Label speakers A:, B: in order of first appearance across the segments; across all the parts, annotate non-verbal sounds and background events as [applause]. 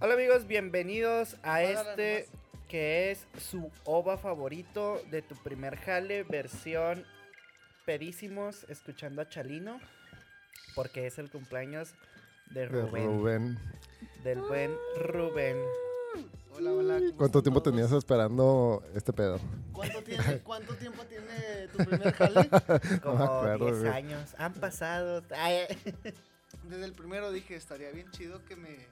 A: Hola amigos, bienvenidos a
B: Hola,
A: este que es su OVA favorito de tu primer jale, versión pedísimos, escuchando a Chalino, porque es el cumpleaños de
C: De
A: Rubén,
C: Rubén.
A: del buen Rubén.
B: Hola, hola. ¿cómo
C: ¿Cuánto tiempo
B: todos?
C: tenías esperando este pedo?
B: ¿Cuánto, tiene, [laughs] ¿Cuánto tiempo tiene tu primer jale? [laughs]
A: Como
C: acuerdo,
A: 10
C: güey.
A: años, han pasado. Ay,
B: Desde el primero dije, estaría bien chido que me...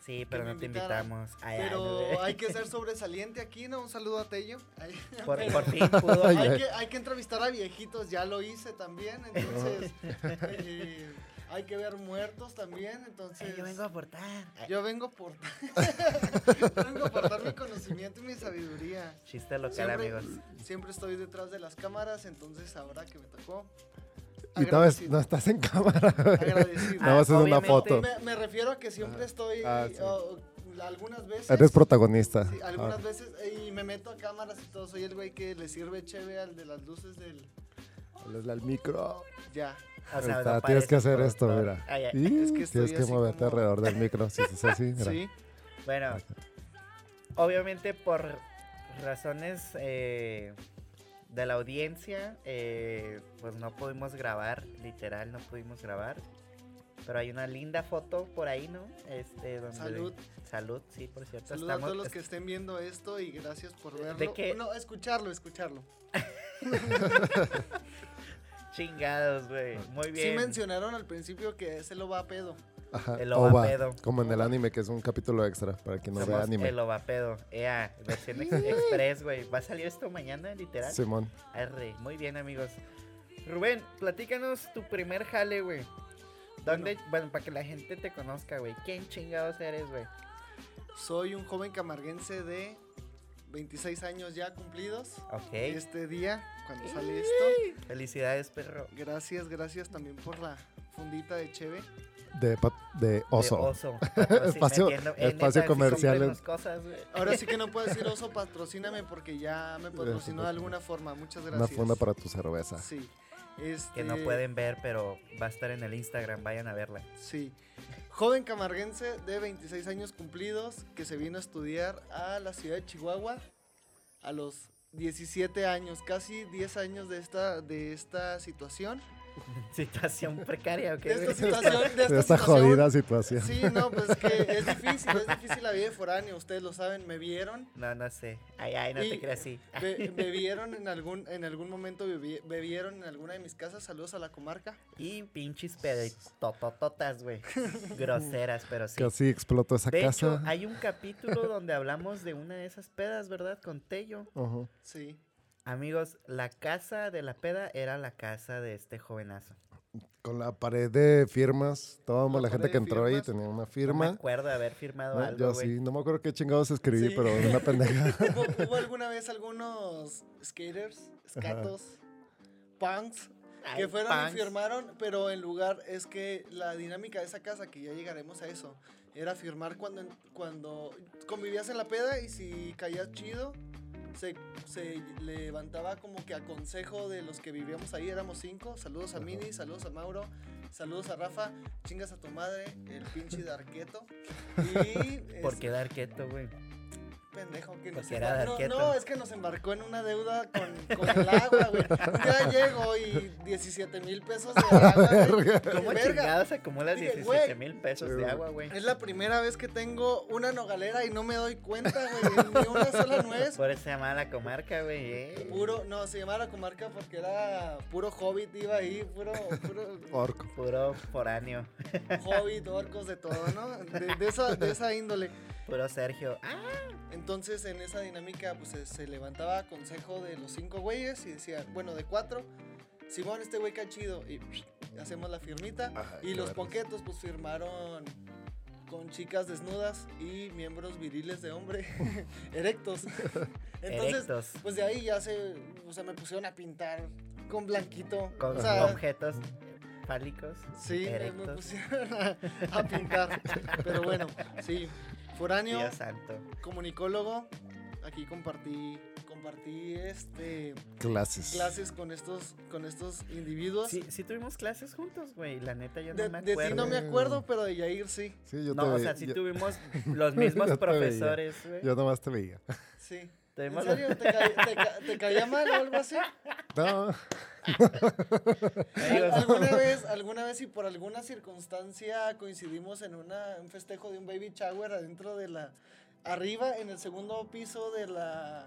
A: sí, pero no te invitamos. Ay, ay,
B: Pero
A: no,
B: hay que ser sobresaliente aquí, ¿no? Un saludo a Tello. Ay,
A: por,
B: pero
A: por fin pudo.
C: Ay,
B: hay,
C: ay.
B: que, hay que entrevistar a viejitos, ya lo hice también, entonces... eh, hay que ver muertos también, entonces...
A: Ay, yo vengo a aportar.
B: Yo vengo a aportar... [laughs] Yo vengo a aportar mi conocimiento y mi sabiduría.
A: Chiste local,
B: Siempre,
A: amigos.
B: siempre estoy detrás de las cámaras, entonces ahora que me tocó...
C: Y no,
B: agradecido.
C: no estás en cámara. [laughs] güey.
B: Agradecido.
C: Nada más es una foto.
B: Me, me refiero a que siempre estoy
C: Ah, sí.
B: o- algunas veces.
C: Eres protagonista.
B: sí, algunas
C: Ah,
B: veces y me meto a cámaras y todo. Soy el güey que le sirve cheve al de las luces del.
C: al micro.
B: Ya.
A: O sea,
C: está,
A: no
C: tienes que hacer esto, mira.
A: Ay, ay.
C: Y
B: Es que estoy
C: tienes que moverte
B: como-
C: alrededor del micro. Si es así, mira.
B: Sí.
A: Bueno, obviamente por razones eh, de la audiencia, eh, pues no pudimos grabar, literal no pudimos grabar. Pero hay una linda foto por ahí, ¿no? Este, donde
B: Salud.
A: Salud, sí, por cierto.
B: Saludos a todos los que estén viendo esto y gracias por verlo.
A: ¿De qué?
B: No, escucharlo, escucharlo. [laughs]
A: Chingados, güey. Muy bien.
B: Sí mencionaron al principio que se lo va a pedo.
C: Ajá.
A: El
C: Ova,
A: ovapedo.
C: Como en el anime, que es un capítulo extra para quien no vea
A: Somos
C: anime.
A: el Ovapedo. Ea, versión ex- express, güey. ¿Va a salir esto mañana, literal?
C: Simón.
A: Arre, muy bien, amigos. Rubén, platícanos tu primer jale, güey. ¿Dónde? Bueno, para que la gente te conozca, güey. ¿Quién chingados eres, güey?
B: Soy un joven camarguense de 26 años ya cumplidos.
A: Ok.
B: Este día, cuando sale esto.
A: Felicidades, perro.
B: Gracias, gracias también por la fundita de Cheve.
C: De, de oso.
A: De oso. [laughs]
C: Espacio- espacio
A: güey.
B: Ahora sí que no [laughs] puedo decir oso, patrocíname porque ya me patrocinó de alguna forma. Muchas
C: Una
B: gracias.
C: funda para tu cerveza.
B: Sí. Este,
A: Que no pueden ver, pero va a estar en el Instagram. Vayan a verla.
B: Sí. Joven camarguense de 26 años cumplidos que se vino a estudiar a la ciudad de Chihuahua a los 17 años, casi 10 años de esta, de esta situación. [laughs]
A: Situación precaria, ¿ok?
B: De esta situación, de esta,
C: De [laughs] esta
B: situación.
C: jodida situación.
B: Sí, no, pues que es [laughs] difícil, es difícil la vida de foráneo, ustedes lo saben, me vieron,
A: No, no sé. Ay, ay, no
B: Y-
A: te creas así.
B: be- me vieron en algún, en algún momento, bebi- bebieron en alguna de mis casas, saludos a la comarca.
A: Y pinches pedotototas, güey. Groseras, pero sí.
C: Casi explotó esa
A: De
C: casa.
A: hecho, hay un capítulo donde hablamos de una de esas pedas, ¿verdad? Con Tello.
C: Ajá.
B: Sí,
A: Amigos, la casa de la peda era la casa de este jovenazo.
C: Con la pared de firmas. Toda
B: La
C: la, gente que entró ahí
B: firmas.
C: tenía una
A: No me
C: firma.
A: acuerdo de haber firmado
C: No,
A: algo,
C: yo
A: güey.
C: sí, no me acuerdo qué chingados escribí,
B: Sí.
C: pero una [laughs] pendeja.
B: ¿Hubo, hubo alguna vez algunos skaters, skatos, punks,
A: Ay,
B: que fueron y
A: punks.
B: firmaron, pero en lugar es que la dinámica de esa casa, que ya llegaremos a eso, era firmar cuando, cuando convivías en la peda y si caías chido, se, se levantaba como que a consejo de los que vivíamos ahí, éramos cinco, saludos a. Mini, saludos a Mauro, saludos a Rafa, chingas a tu madre, el pinche de Arqueto. [laughs] Y,
A: ¿Por
B: este,
A: qué dar quieto, güey?
B: Pendejo que nos
A: era
B: embar-
A: de
B: no, no, es que nos embarcó en una deuda con, con el agua, güey. Día llego y 17 mil pesos de agua, güey. [laughs]
A: ¿Cómo
B: Verga.
A: chingados acumulas
B: Dije,
A: 17
B: güey.
A: mil pesos de agua, güey?
B: Es la primera vez que tengo una nogalera y no me doy cuenta, güey. Ni una sola nuez.
A: Por eso se llamaba la comarca, güey. eh.
B: Puro, no, se llamaba la comarca porque era puro hobbit, iba ahí, puro, puro
C: Orco.
A: Puro foráneo.
B: hobbit, orcos, de todo, ¿no? De, de esa, de esa índole.
A: Puro Sergio. Ah,
B: Entonces en esa dinámica pues se, se levantaba consejo de los cinco güeyes y decía, bueno, de cuatro, Simón, este güey cae chido y hacemos la firmita
C: Ajá,
B: y los
C: vergas.
B: ponquetos pues firmaron con chicas desnudas y miembros viriles de hombre [laughs] erectos. [laughs] Entonces,
A: erectos.
B: pues de ahí ya se, o sea, me pusieron a pintar con blanquito.
A: Con
B: o sea,
A: objetos fálicos.
B: sí, me
A: erectos.
B: pusieron a, a pintar. [laughs] Pero bueno, sí, foráneo
A: Dios santo.
B: comunicólogo, aquí compartí compartí este
C: Clases.
B: clases con estos con estos individuos.
A: Sí, sí tuvimos clases juntos, güey. La neta, yo
B: de,
A: no me
B: de
A: acuerdo.
B: ti no me acuerdo, pero de Yair sí.
C: Sí, yo
A: No,
C: te
A: o sea, sí
C: yo,
A: tuvimos [laughs] los mismos profesores, güey.
C: yo nomás te veía.
B: Sí. ¿En serio? ¿Te, ca- te ca- te caía mal o algo así?
C: No,
B: ¿Alguna vez, alguna vez y por alguna circunstancia coincidimos en una, un festejo de un baby shower adentro de la, arriba en el segundo piso de la,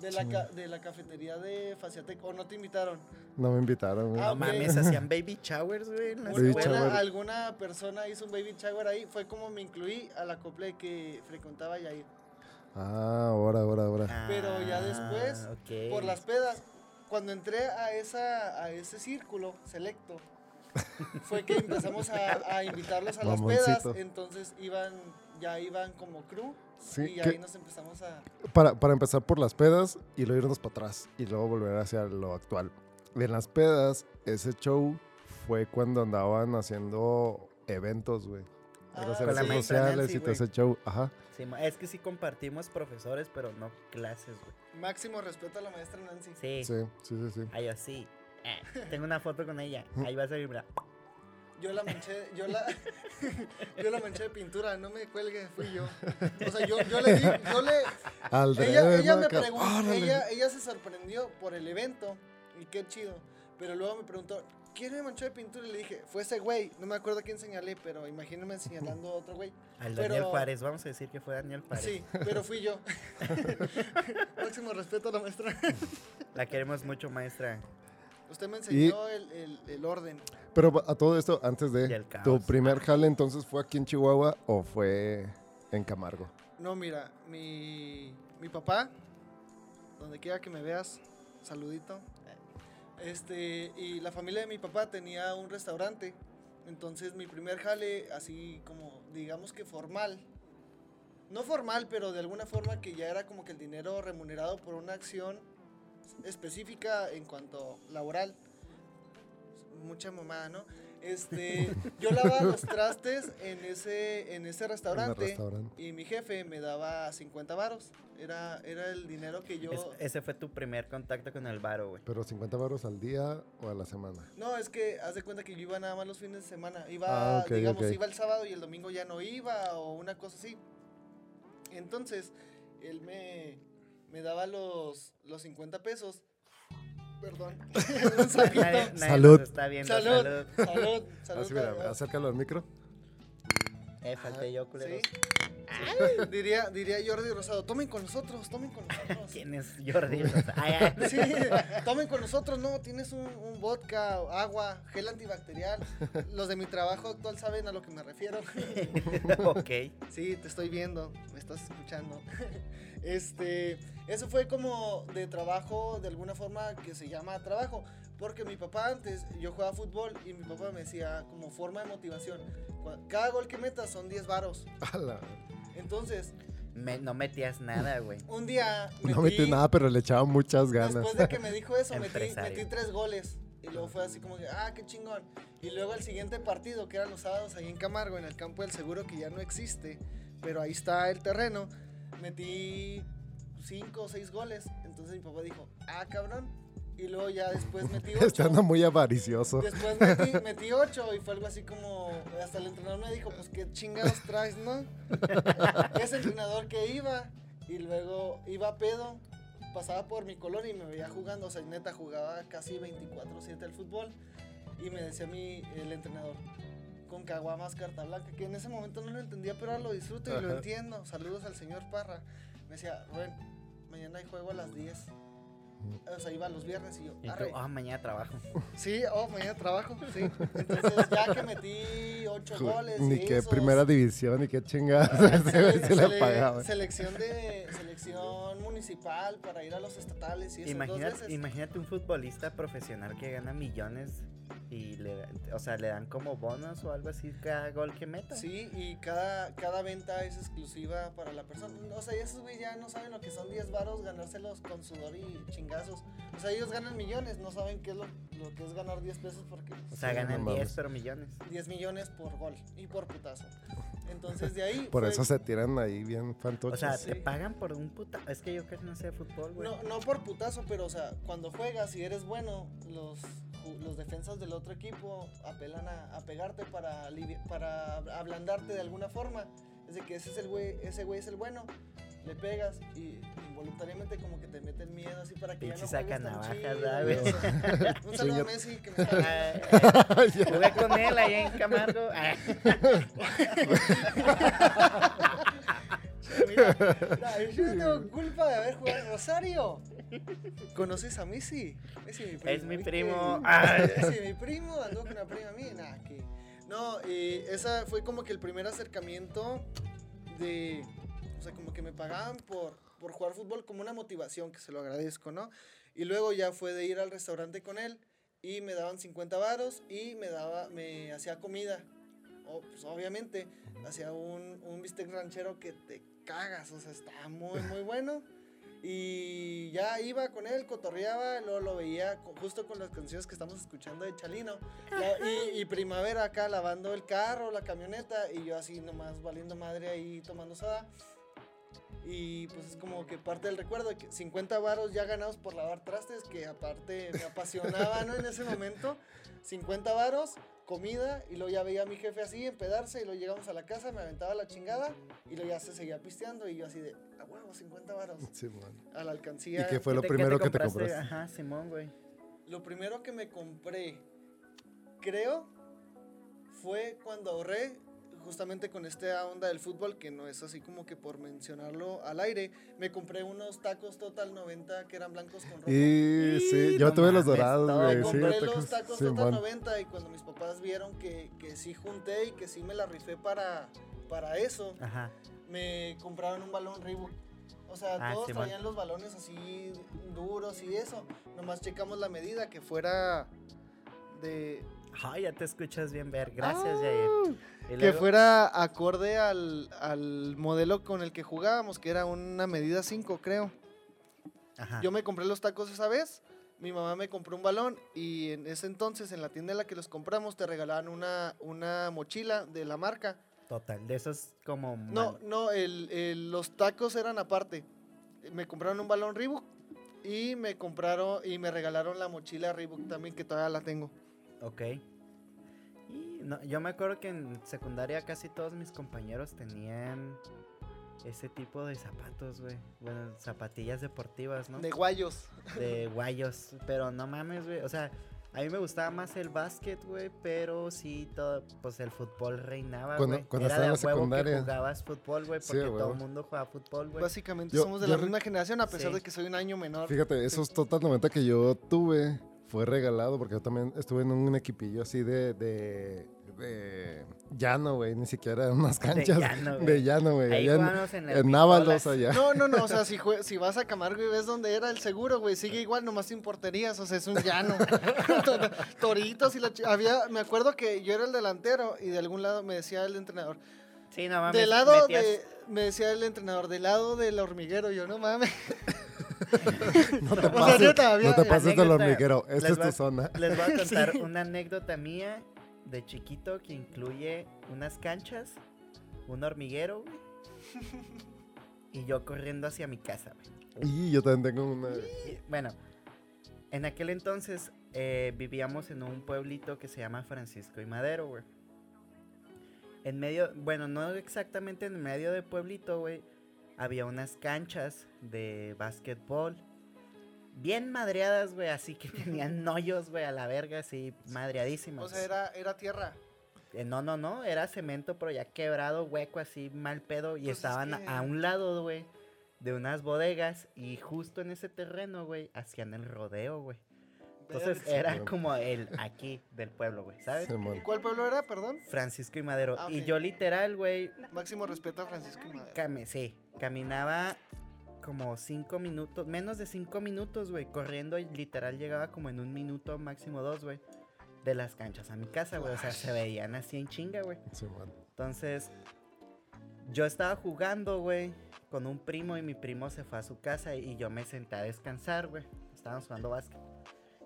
B: de la, ca- de la cafetería de Faciatec, o no te invitaron?
C: no me invitaron, güey.
B: Ah,
A: no mames, hacían baby showers, güey. en la
C: Baby
B: Una-
A: escuela.
C: shower.
B: alguna persona hizo un baby shower ahí, fue como me incluí a la copla que frecuentaba Yair.
C: Ah, ahora, ahora, ahora.
B: Pero ya después,
A: Ah, ok.
B: Por las pedas, cuando entré a, esa, a ese círculo selecto, fue que empezamos a, a invitarlos a las pedas, entonces iban, ya iban como crew
C: Sí,
B: y ahí nos empezamos a...
C: para, para empezar por las pedas y luego irnos para atrás y luego volver hacia lo actual. En las pedas, ese show fue cuando andaban haciendo eventos, güey. En los
B: Ah,
A: Con la
C: eventos
A: maestra
C: sociales
A: Nancy,
C: y todo ese show. Ajá.
A: Sí, es que sí compartimos profesores, pero no clases, güey.
B: Máximo respeto a la maestra Nancy.
A: Sí.
C: Sí, sí, sí, sí.
A: Ay, así. Eh, tengo una foto con ella. Ahí va a salir, mira.
B: Yo la manché, yo la, [laughs] yo la manché de pintura, no me cuelgue, fui yo. O sea, yo, yo le di, yo le,
C: Al
B: ella, ella me preguntó, ella, ella se sorprendió por el evento y qué chido. Pero luego me preguntó, ¿quién me manchó de pintura? Y le dije, fue ese güey. No me acuerdo a quién señalé, pero imagínenme señalando a otro güey.
A: Al
B: Pero-
A: Daniel Juárez. Vamos a decir que fue Daniel Juárez.
B: Sí, pero fui yo. [laughs] Máximo respeto a la maestra.
A: La queremos mucho, maestra.
B: Usted me enseñó el, el- el orden.
C: Pero a todo esto, antes de tu primer jale, entonces fue aquí en Chihuahua o fue en Camargo.
B: No, mira, mi, mi papá, donde quiera que me veas, saludito. Este, y la familia de mi papá tenía un restaurante. Entonces mi primer jale, así como digamos que formal. No formal, pero de alguna forma que ya era como que el dinero remunerado por una acción específica en cuanto laboral. Mucha mamá, ¿no? Este, yo lavaba los trastes en ese, en ese
C: En
B: restaurante. Y mi jefe me daba 50 varos. Era, era el dinero que yo...
A: Es- ese fue tu primer contacto con el baro, güey.
C: Pero 50 baros al día o a la semana.
B: No, es que haz de cuenta que yo iba nada más los fines de semana. Iba,
C: Ah,
B: digamos, iba el sábado y el domingo ya no iba o una cosa así. Entonces, él me, me daba los, los 50 pesos. Perdón. Un. [laughs]
A: Nadie, nadie
C: Salud.
A: nos está viendo.
B: Salud.
A: Salud.
B: Salud. Salud.
C: Así, mira, acércalo al micro.
A: Eh, falté yo, culeros.
B: ¿Sí? Diría, diría Jordi Rosado, tomen con nosotros, tomen con nosotros. [laughs]
A: ¿Quién es Jordi? O sea, [laughs] ay, ay.
B: Sí, tomen con nosotros, no, tienes un, un vodka, agua, gel antibacterial. Los de mi trabajo actual saben a lo que me refiero.
A: ok.
B: Sí, te estoy viendo, me estás escuchando. Este, eso fue como de trabajo, de alguna forma que se llama trabajo. Porque mi papá antes, yo jugaba fútbol y mi papá me decía como forma de motivación, "Cua- cada gol que metas son 10 varos. Entonces,
A: Me- no metías nada, güey. [laughs]
B: un día...
C: No metí nada, pero le echaba muchas ganas.
B: Después de que me dijo eso, metí, metí tres goles. Y luego fue así como que, ah, qué chingón. Y luego el siguiente partido, que eran los sábados ahí en Camargo, en el campo del seguro, que ya no existe, pero ahí está el terreno, metí cinco o seis goles. Entonces mi papá dijo, ah, cabrón. Y luego ya después metí [laughs] ocho.
C: Anda muy avaricioso.
B: Después metí, metí ocho y fue algo así como, hasta el entrenador me dijo, pues qué chingados traes, ¿no? [laughs] Ese entrenador que iba y luego iba a pedo, pasaba por mi colonia y me veía jugando, o sea, neta jugaba casi 24/7 al fútbol y me decía a mí el entrenador, con caguamas carta blanca, que en ese momento no lo entendía, pero ahora lo disfruto y lo entiendo. Saludos al señor Parra. Me decía, Rubén, mañana hay juego a las 10. O sea, iba los viernes y yo,
A: Y tú, ah, mañana trabajo.
B: Sí, oh, mañana trabajo, sí. Entonces, ya que metí ocho [laughs] goles.
C: Ni
B: y
C: qué
B: esos,
C: primera división, ni qué chingada. [laughs]
B: sele-
C: se le
B: sele-
C: pagaba.
B: selección de selección municipal para ir a los estatales y eso
A: Imagínate,
B: veces.
A: imagínate un futbolista profesional que gana millones y le, o sea, le dan como bonos o algo así cada gol que meta.
B: Sí, y cada, cada venta es exclusiva para la persona. O sea, esos güey ya no saben lo que son 10 varos, ganárselos con sudor y chingazos. O sea, ellos ganan millones, no saben qué es lo, lo que es ganar 10 pesos porque
A: O sea,
C: Sí,
A: ganan
C: no
A: 10
C: mames.
A: pero millones.
B: 10 millones por gol y por putazo. Entonces de ahí.
C: Por
B: fue-
C: eso se tiran ahí bien
A: O
C: fantoches.
A: sea,
B: Sí.
A: te pagan por un puta. Es que yo casi no sé de fútbol, güey.
B: No, no por putazo, pero o sea, cuando juegas y eres bueno, los, los defensas del otro equipo apelan a, a pegarte para, para ablandarte de alguna forma. Es de que ese es el güey, ese güey es el bueno, le pegas y involuntariamente como que te meten miedo así para que ya no sea, [laughs] Un saludo a. Messi que me
A: Ah, ah. Jugué con él allá en Camargo. [laughs] Ah.
B: Mira, mira, yo no tengo culpa de haber jugado en Rosario. ¿Conoces a Messi? Messi, mi primo.
A: Es mi primo. [laughs] Ah.
B: Messi, mi primo, andó con una prima mía. Nah, que... No, y esa fue como que el primer acercamiento de. O sea, como que me pagaban por, por jugar fútbol como una motivación, que se lo agradezco, ¿no? Y luego ya fue de ir al restaurante con él y me daban 50 varos y me daba, me hacía comida. O, pues, obviamente, hacía un, un bistec ranchero que te cagas, o sea, estaba muy, muy [laughs] bueno. Y ya iba con él, cotorreaba, luego lo veía justo con las canciones que estamos escuchando de Chalino. Y, y Primavera acá lavando el carro, la camioneta, y yo así nomás valiendo madre ahí tomando soda. Y pues es como que parte del recuerdo de que 50 varos ya ganados por lavar trastes, que aparte me apasionaba, ¿no? En ese momento, 50 varos, comida, y luego ya veía a mi jefe así, empedarse, y luego llegamos a la casa, me aventaba la chingada, y luego ya se seguía pisteando, y yo así de, a huevo, 50 varos, [laughs]
C: Sí, man.
B: a la alcancía.
C: ¿Y qué fue lo
A: ¿Qué
C: primero que te
A: compraste?
C: compraste?
A: Ajá, Simón, güey.
B: Lo primero que me compré, creo, fue cuando ahorré, justamente con esta onda del fútbol, que no es así como que por mencionarlo al aire, me compré unos tacos Total 90 que eran blancos con rojo.
C: Y sí,
A: Y
C: yo
A: no
C: tuve los dorados, güey. Sí,
B: compré
C: tacos-
B: los tacos
C: sí,
B: Total
C: man.
B: 90 y cuando mis papás vieron que, que sí junté y que sí me la rifé para, para eso,
A: Ajá.
B: me compraron un balón Reebok. O sea,
A: Ah,
B: todos traían los balones así duros y eso. Nomás checamos la medida que fuera de...
A: Ay, ya te escuchas bien ver. Gracias,
B: Ah,
A: Jair.
B: Que fuera acorde al, al modelo con el que jugábamos, que era una medida 5, creo.
A: Ajá.
B: Yo me compré los tacos esa vez, mi mamá me compró un balón y en ese entonces en la tienda en la que los compramos te regalaban una, una mochila de la marca.
A: Total, de esos como.
B: No, no, el, el- los tacos eran aparte. Me compraron un balón Reebok y me compraron y me regalaron la mochila Reebok también que todavía la tengo.
A: Ok. No, yo me acuerdo que en secundaria casi todos mis compañeros tenían ese tipo de zapatos, güey. Bueno, zapatillas deportivas, ¿no?
B: De guayos.
A: de [laughs] guayos. Pero no mames, güey. O sea, a mí me gustaba más el básquet, güey. Pero sí, todo, pues el fútbol reinaba,
C: Cuando-
A: güey.
C: cuando
A: Era
C: estaba
A: de
C: en
A: a
C: la
A: huevo
C: secundaria.
A: que jugabas fútbol, güey.
C: Sí,
A: Porque todo el mundo jugaba fútbol, güey.
B: Básicamente
C: Yo-
B: somos de la misma generación a pesar
A: Sí.
B: de que soy un año menor.
C: Fíjate, esos Total 90 que yo tuve fue regalado porque yo también estuve en un equipillo así de, de, de llano, güey. Ni siquiera en unas canchas [laughs] de llano, güey.
A: Ahí
C: allá en-
A: en,
C: Návalos allá.
B: No, no, no, o sea, [laughs] si, jue- si vas a Camargo y ves dónde era el seguro, güey, sigue igual, nomás sin porterías, o sea, es un llano. [laughs] Toritos y la había, me acuerdo que yo era el delantero y de algún lado me decía el entrenador,
A: Sí, no mames.
B: del lado
A: metías-
B: de, me decía el entrenador, del lado del hormiguero, yo no mames.
C: No te
B: O sea,
C: pases, no te pases del hormiguero. Esta es tu zona.
A: Les voy a contar
B: Sí.
A: una anécdota mía de chiquito que incluye unas canchas, un hormiguero, güey, [laughs] y yo corriendo hacia mi casa, güey.
C: Y yo también tengo una.
A: Y, Bueno, en aquel entonces eh, vivíamos en un pueblito que se llama Francisco y Madero, güey. En medio, bueno, no exactamente en medio del pueblito, güey, había unas canchas de básquetbol. Bien madreadas, güey, así que [laughs] tenían hoyos, güey, a la verga, así madreadísimas.
B: O sea, era, era tierra.
A: Eh, no, no, no, era cemento, pero ya quebrado, hueco, así, mal pedo. Y
B: Pues es
A: estaban a-
B: que-
A: a un lado, güey, de unas bodegas. Y justo en ese terreno, güey, hacían el rodeo, güey. Entonces era como el aquí del pueblo, güey, ¿sabes?
C: Simón.
B: ¿Cuál pueblo era, perdón?
A: Francisco y Madero.
B: Ah,
A: Y yo literal, güey,
B: Máximo respeto a Francisco y Madero.
A: sí, caminaba como cinco minutos, menos de cinco minutos, güey, corriendo y literal llegaba como en un minuto, máximo dos, güey, de las canchas a mi casa, güey. O sea, se veían así en chinga, güey. Entonces, yo estaba jugando, güey, con un primo y mi primo se fue a su casa y yo me senté a descansar, güey. Estábamos jugando básquet.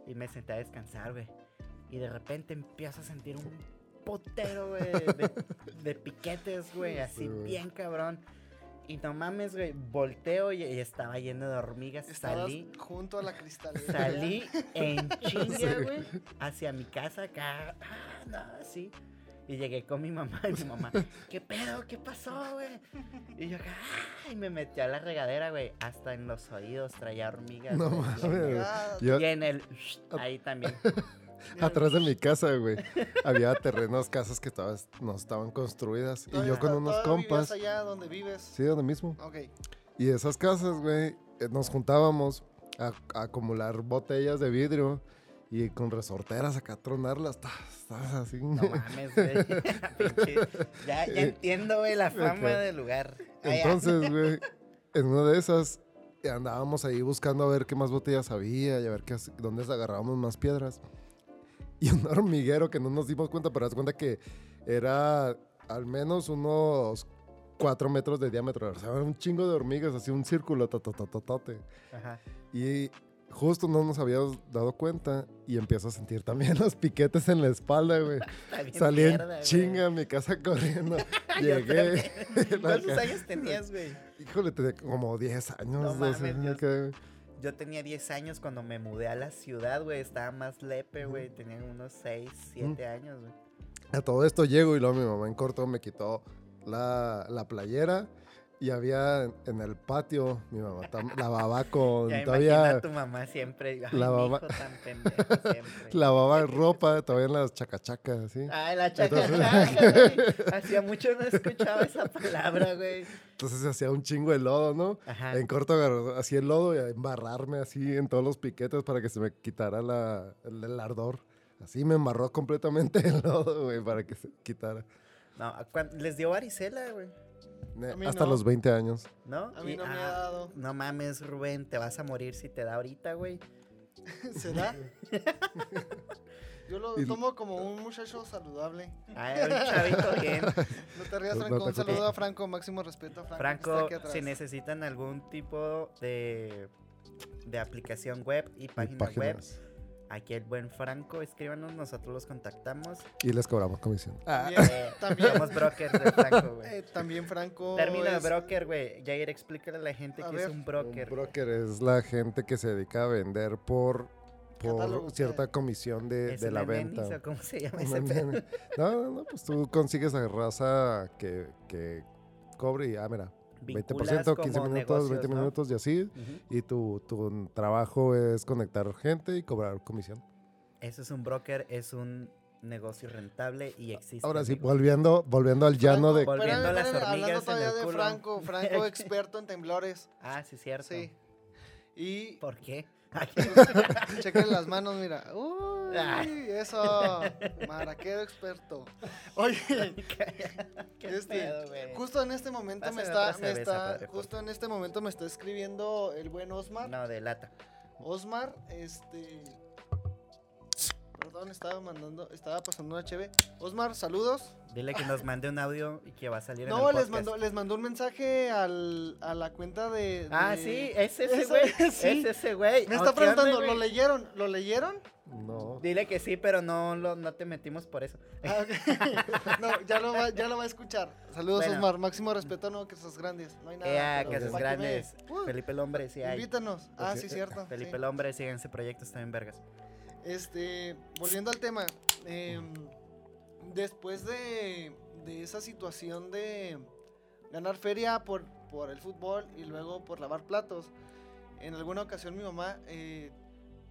A: Y me senté a descansar, güey. Y de repente empiezo a sentir un potero, güey, de, de piquetes, güey, así
C: Sí,
A: bien cabrón. Y no mames, güey, volteo y, y estaba lleno de hormigas.
B: Estabas
A: Salí,
B: junto a la cristalera.
A: salí [laughs] en [laughs] chinga,
C: Sí.
A: güey, hacia mi casa acá, ah, no, así. Y llegué con mi mamá y mi mamá, [laughs] ¿qué pedo? ¿Qué pasó, güey? Y yo acá, "Ah", y me metí a la regadera, güey, hasta en los oídos traía hormigas.
C: No mames.
A: Y en el, ahí también.
C: Atrás de mi casa, güey, había [laughs] terrenos, casas que todavía no estaban construidas. Y
B: ¿todavía
C: yo con unos compas,
B: allá donde vives?
C: sí, donde mismo.
B: Ok.
C: Y esas casas, güey, eh, nos juntábamos a, a acumular botellas de vidrio y con resorteras acá a tronarlas. tas, así.
A: No mames, güey. [laughs] Ya, ya entiendo, güey, la fama
C: Ok.
A: del lugar.
C: Entonces, [laughs] güey, en una de esas eh, andábamos ahí buscando a ver qué más botellas había y a ver qué, dónde agarrábamos más piedras. [laughs] Y un hormiguero que no nos dimos cuenta, pero haz cuenta que era al menos unos cuatro metros de diámetro. O sea, era un chingo de hormigas, así un círculo, tatatotote.
A: Ajá.
C: Y justo no nos habíamos dado cuenta y empiezo a sentir también los piquetes en la espalda, güey. [laughs] Salí en chinga a mi casa [laughs] corriendo. Llegué.
A: ¿Cuántos años tenías, güey?
C: Híjole, tenía como 10 años.
A: No
C: 12,
A: mames, Dios.
C: acá.
A: Yo tenía 10 años cuando me mudé a la ciudad, güey. Estaba más lepe, güey. Tenía unos 6, 7 años, güey.
C: A todo esto llego y luego mi mamá en corto me quitó la, la playera y había en, el patio, mi mamá lavaba con [laughs]
A: Ya
C: todavía
A: a tu mamá siempre. Ay,
C: La
A: mi
C: mamá-
A: hijo tan pendejo siempre. [laughs]
C: lavaba ropa todavía en las chacachacas, así.
A: Ay, la chacachaca. [laughs] Hacía mucho no escuchaba esa palabra, güey.
C: Entonces hacía un chingo de lodo, ¿no?
A: Ajá.
C: En corto así el lodo y a embarrarme así en todos los piquetes para que se me quitara la, el, el ardor. Así me embarró completamente el lodo, güey, para que se quitara.
A: No, ¿cuán- les dio varicela, güey.
C: Hasta
B: no.
C: los 20 años.
A: ¿No?
B: A mí
A: Y-
B: no me
A: ah,
B: ha dado.
A: No mames, Rubén, te vas a morir si te da ahorita, güey. [laughs]
B: ¿Se da? [laughs] Yo lo
C: Y-
B: tomo como un muchacho saludable.
A: Ay, un chavito bien.
B: No te rías,
C: No
B: Franco. Un saludo a Franco. Máximo respeto a Franco. que está
A: Franco,
B: aquí atrás.
A: si necesitan algún tipo de, de aplicación web y
C: Y
A: página web. Aquí el buen Franco, escríbanos, nosotros los contactamos.
C: Y les cobramos comisión.
B: También,
A: Eh, [laughs]
B: también,
A: Somos brokers de Franco, [laughs] güey.
B: eh, también Franco.
A: Término de
B: es-
A: broker, güey. Jair, explícale a la gente
B: A
A: que
B: ver.
A: es un broker.
C: Un broker es la gente que se dedica a vender por, por
B: Catálogo,
C: cierta
B: eh.
C: comisión de,
A: ¿Es
C: de la venta.
A: ¿Cómo se llama ese pedo?
C: No, no, no, pues tú consigues a raza que, que cobre y, ah, mira, 20%, 15
A: como
C: minutos, 20
A: negocios, ¿no?
C: minutos y así. Y tu, tu trabajo es conectar gente y cobrar comisión.
A: Eso es un broker, es un negocio rentable y existe.
C: Ahora sí, volviendo, volviendo al llano de...
A: Volviendo a las hormigas
B: Hablando
A: en
B: todavía
A: el
B: de
A: culo.
B: Franco. Franco, [laughs] experto en temblores.
A: Ah, sí, cierto.
B: Sí. Y
A: ¿Por qué? [laughs]
B: chequen las manos, mira. Uy, eso. Maraquero experto. Oye, [laughs]
A: ¿Qué
B: Este,
A: pedo,
B: justo en este momento me está,
A: otra
B: me
A: cerveza,
B: está,
A: padre, por
B: justo en este momento me está escribiendo el buen Osmar.
A: No, de lata.
B: Osmar, este. Perdón, estaba mandando, estaba pasando una cheve. Osmar, saludos.
A: Dile que nos mande un audio y que va a salir en
B: No,
A: el
B: les
A: podcast.
B: mandó, les mandó un mensaje al, a la cuenta de.
A: Ah, sí, es ese güey. [laughs]
B: sí.
A: Es ese güey.
B: Me está
A: Oh, ¿qué onda,
B: preguntando? ¿lo leyeron? ¿Lo leyeron?
C: No.
A: Dile que sí, pero no, lo, no te metimos por eso.
B: Ah, [laughs] no, ya lo, va, ya lo va a escuchar. Saludos,
A: Bueno.
B: Osmar. Máximo respeto, no, que sos grandes. No hay nada.
A: Ea,
B: pero
A: que
B: me-
A: grandes.
B: Uh,
A: Felipe el Hombre, sí hay.
B: Invítanos. Ah,
C: Ok.
B: sí, cierto.
A: Felipe
B: sí.
A: el Hombre, sigan ese proyecto, está en vergas.
B: Este, volviendo al tema, em, después de, de esa situación de ganar feria por, por el fútbol y luego por lavar platos, en alguna ocasión mi mamá eh,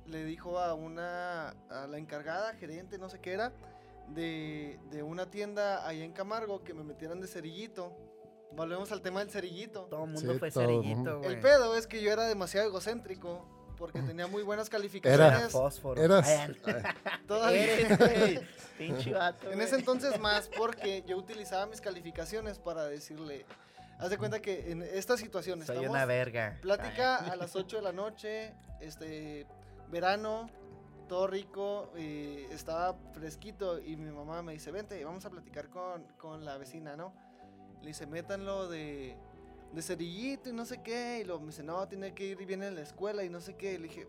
B: le dijo a una, a la encargada, gerente, no sé qué era, de, de una tienda allá en Camargo que me metieran de cerillito. Volvemos al tema del cerillito.
A: Todo el mundo
C: Sí,
A: fue
C: todo
A: cerillito, güey.
B: El pedo es que yo era demasiado egocéntrico porque tenía muy buenas
A: Era
B: calificaciones.
A: fósforo.
C: Eras...
A: Ay, [laughs]
B: Todavía.
A: Eres, güey. Pinche vato.
B: En ese entonces más porque yo utilizaba mis calificaciones para decirle, haz de cuenta que en esta situación
A: Soy
B: estamos
A: una verga.
B: plática a las 8 de la noche, este verano, todo rico, estaba fresquito y mi mamá me dice, vente, vamos a platicar con, con la vecina, ¿no? Le dice, métanlo de, de cerillito y no sé qué, y luego me dice, no, tiene que ir bien en la escuela y no sé qué, y le dije,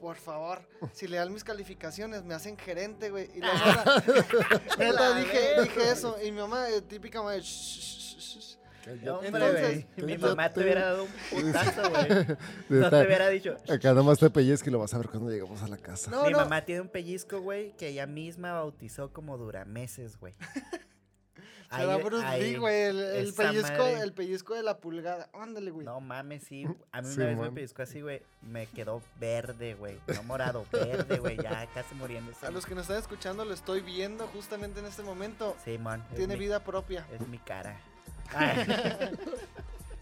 B: por favor, si le dan mis calificaciones, me hacen gerente, güey. Y la neta, [laughs] [laughs]
A: La
B: dije, dije eso. Y mi mamá, eh, típica mamá, "Shh, shh, shh, shh".
A: No, hombre,
B: Entonces.
A: Mi mamá te hubiera dado un putazo, güey. [laughs] No te hubiera dicho.
C: Acá nomás te pellizco y lo vas a ver cuando llegamos a la casa.
B: No,
A: Mi
B: no.
A: mamá tiene un pellizco, güey, que ella misma bautizó como durameses, güey. Ahí-
B: Bruce
A: ahí-
B: Lee, güey. El, pellizco, el pellizco de la pulgada. Ándale, güey.
A: No mames, sí. [laughs] A mí
C: Sí,
A: una vez me
C: man.
A: pellizcó así, güey. Me quedó verde, güey. No morado, [laughs] verde, güey. Ya casi muriéndose.
B: A los que nos están escuchando, lo estoy viendo justamente en este momento.
A: Simón. es
B: Tiene
A: mi-
B: vida propia.
A: Es mi cara. [laughs] Ay,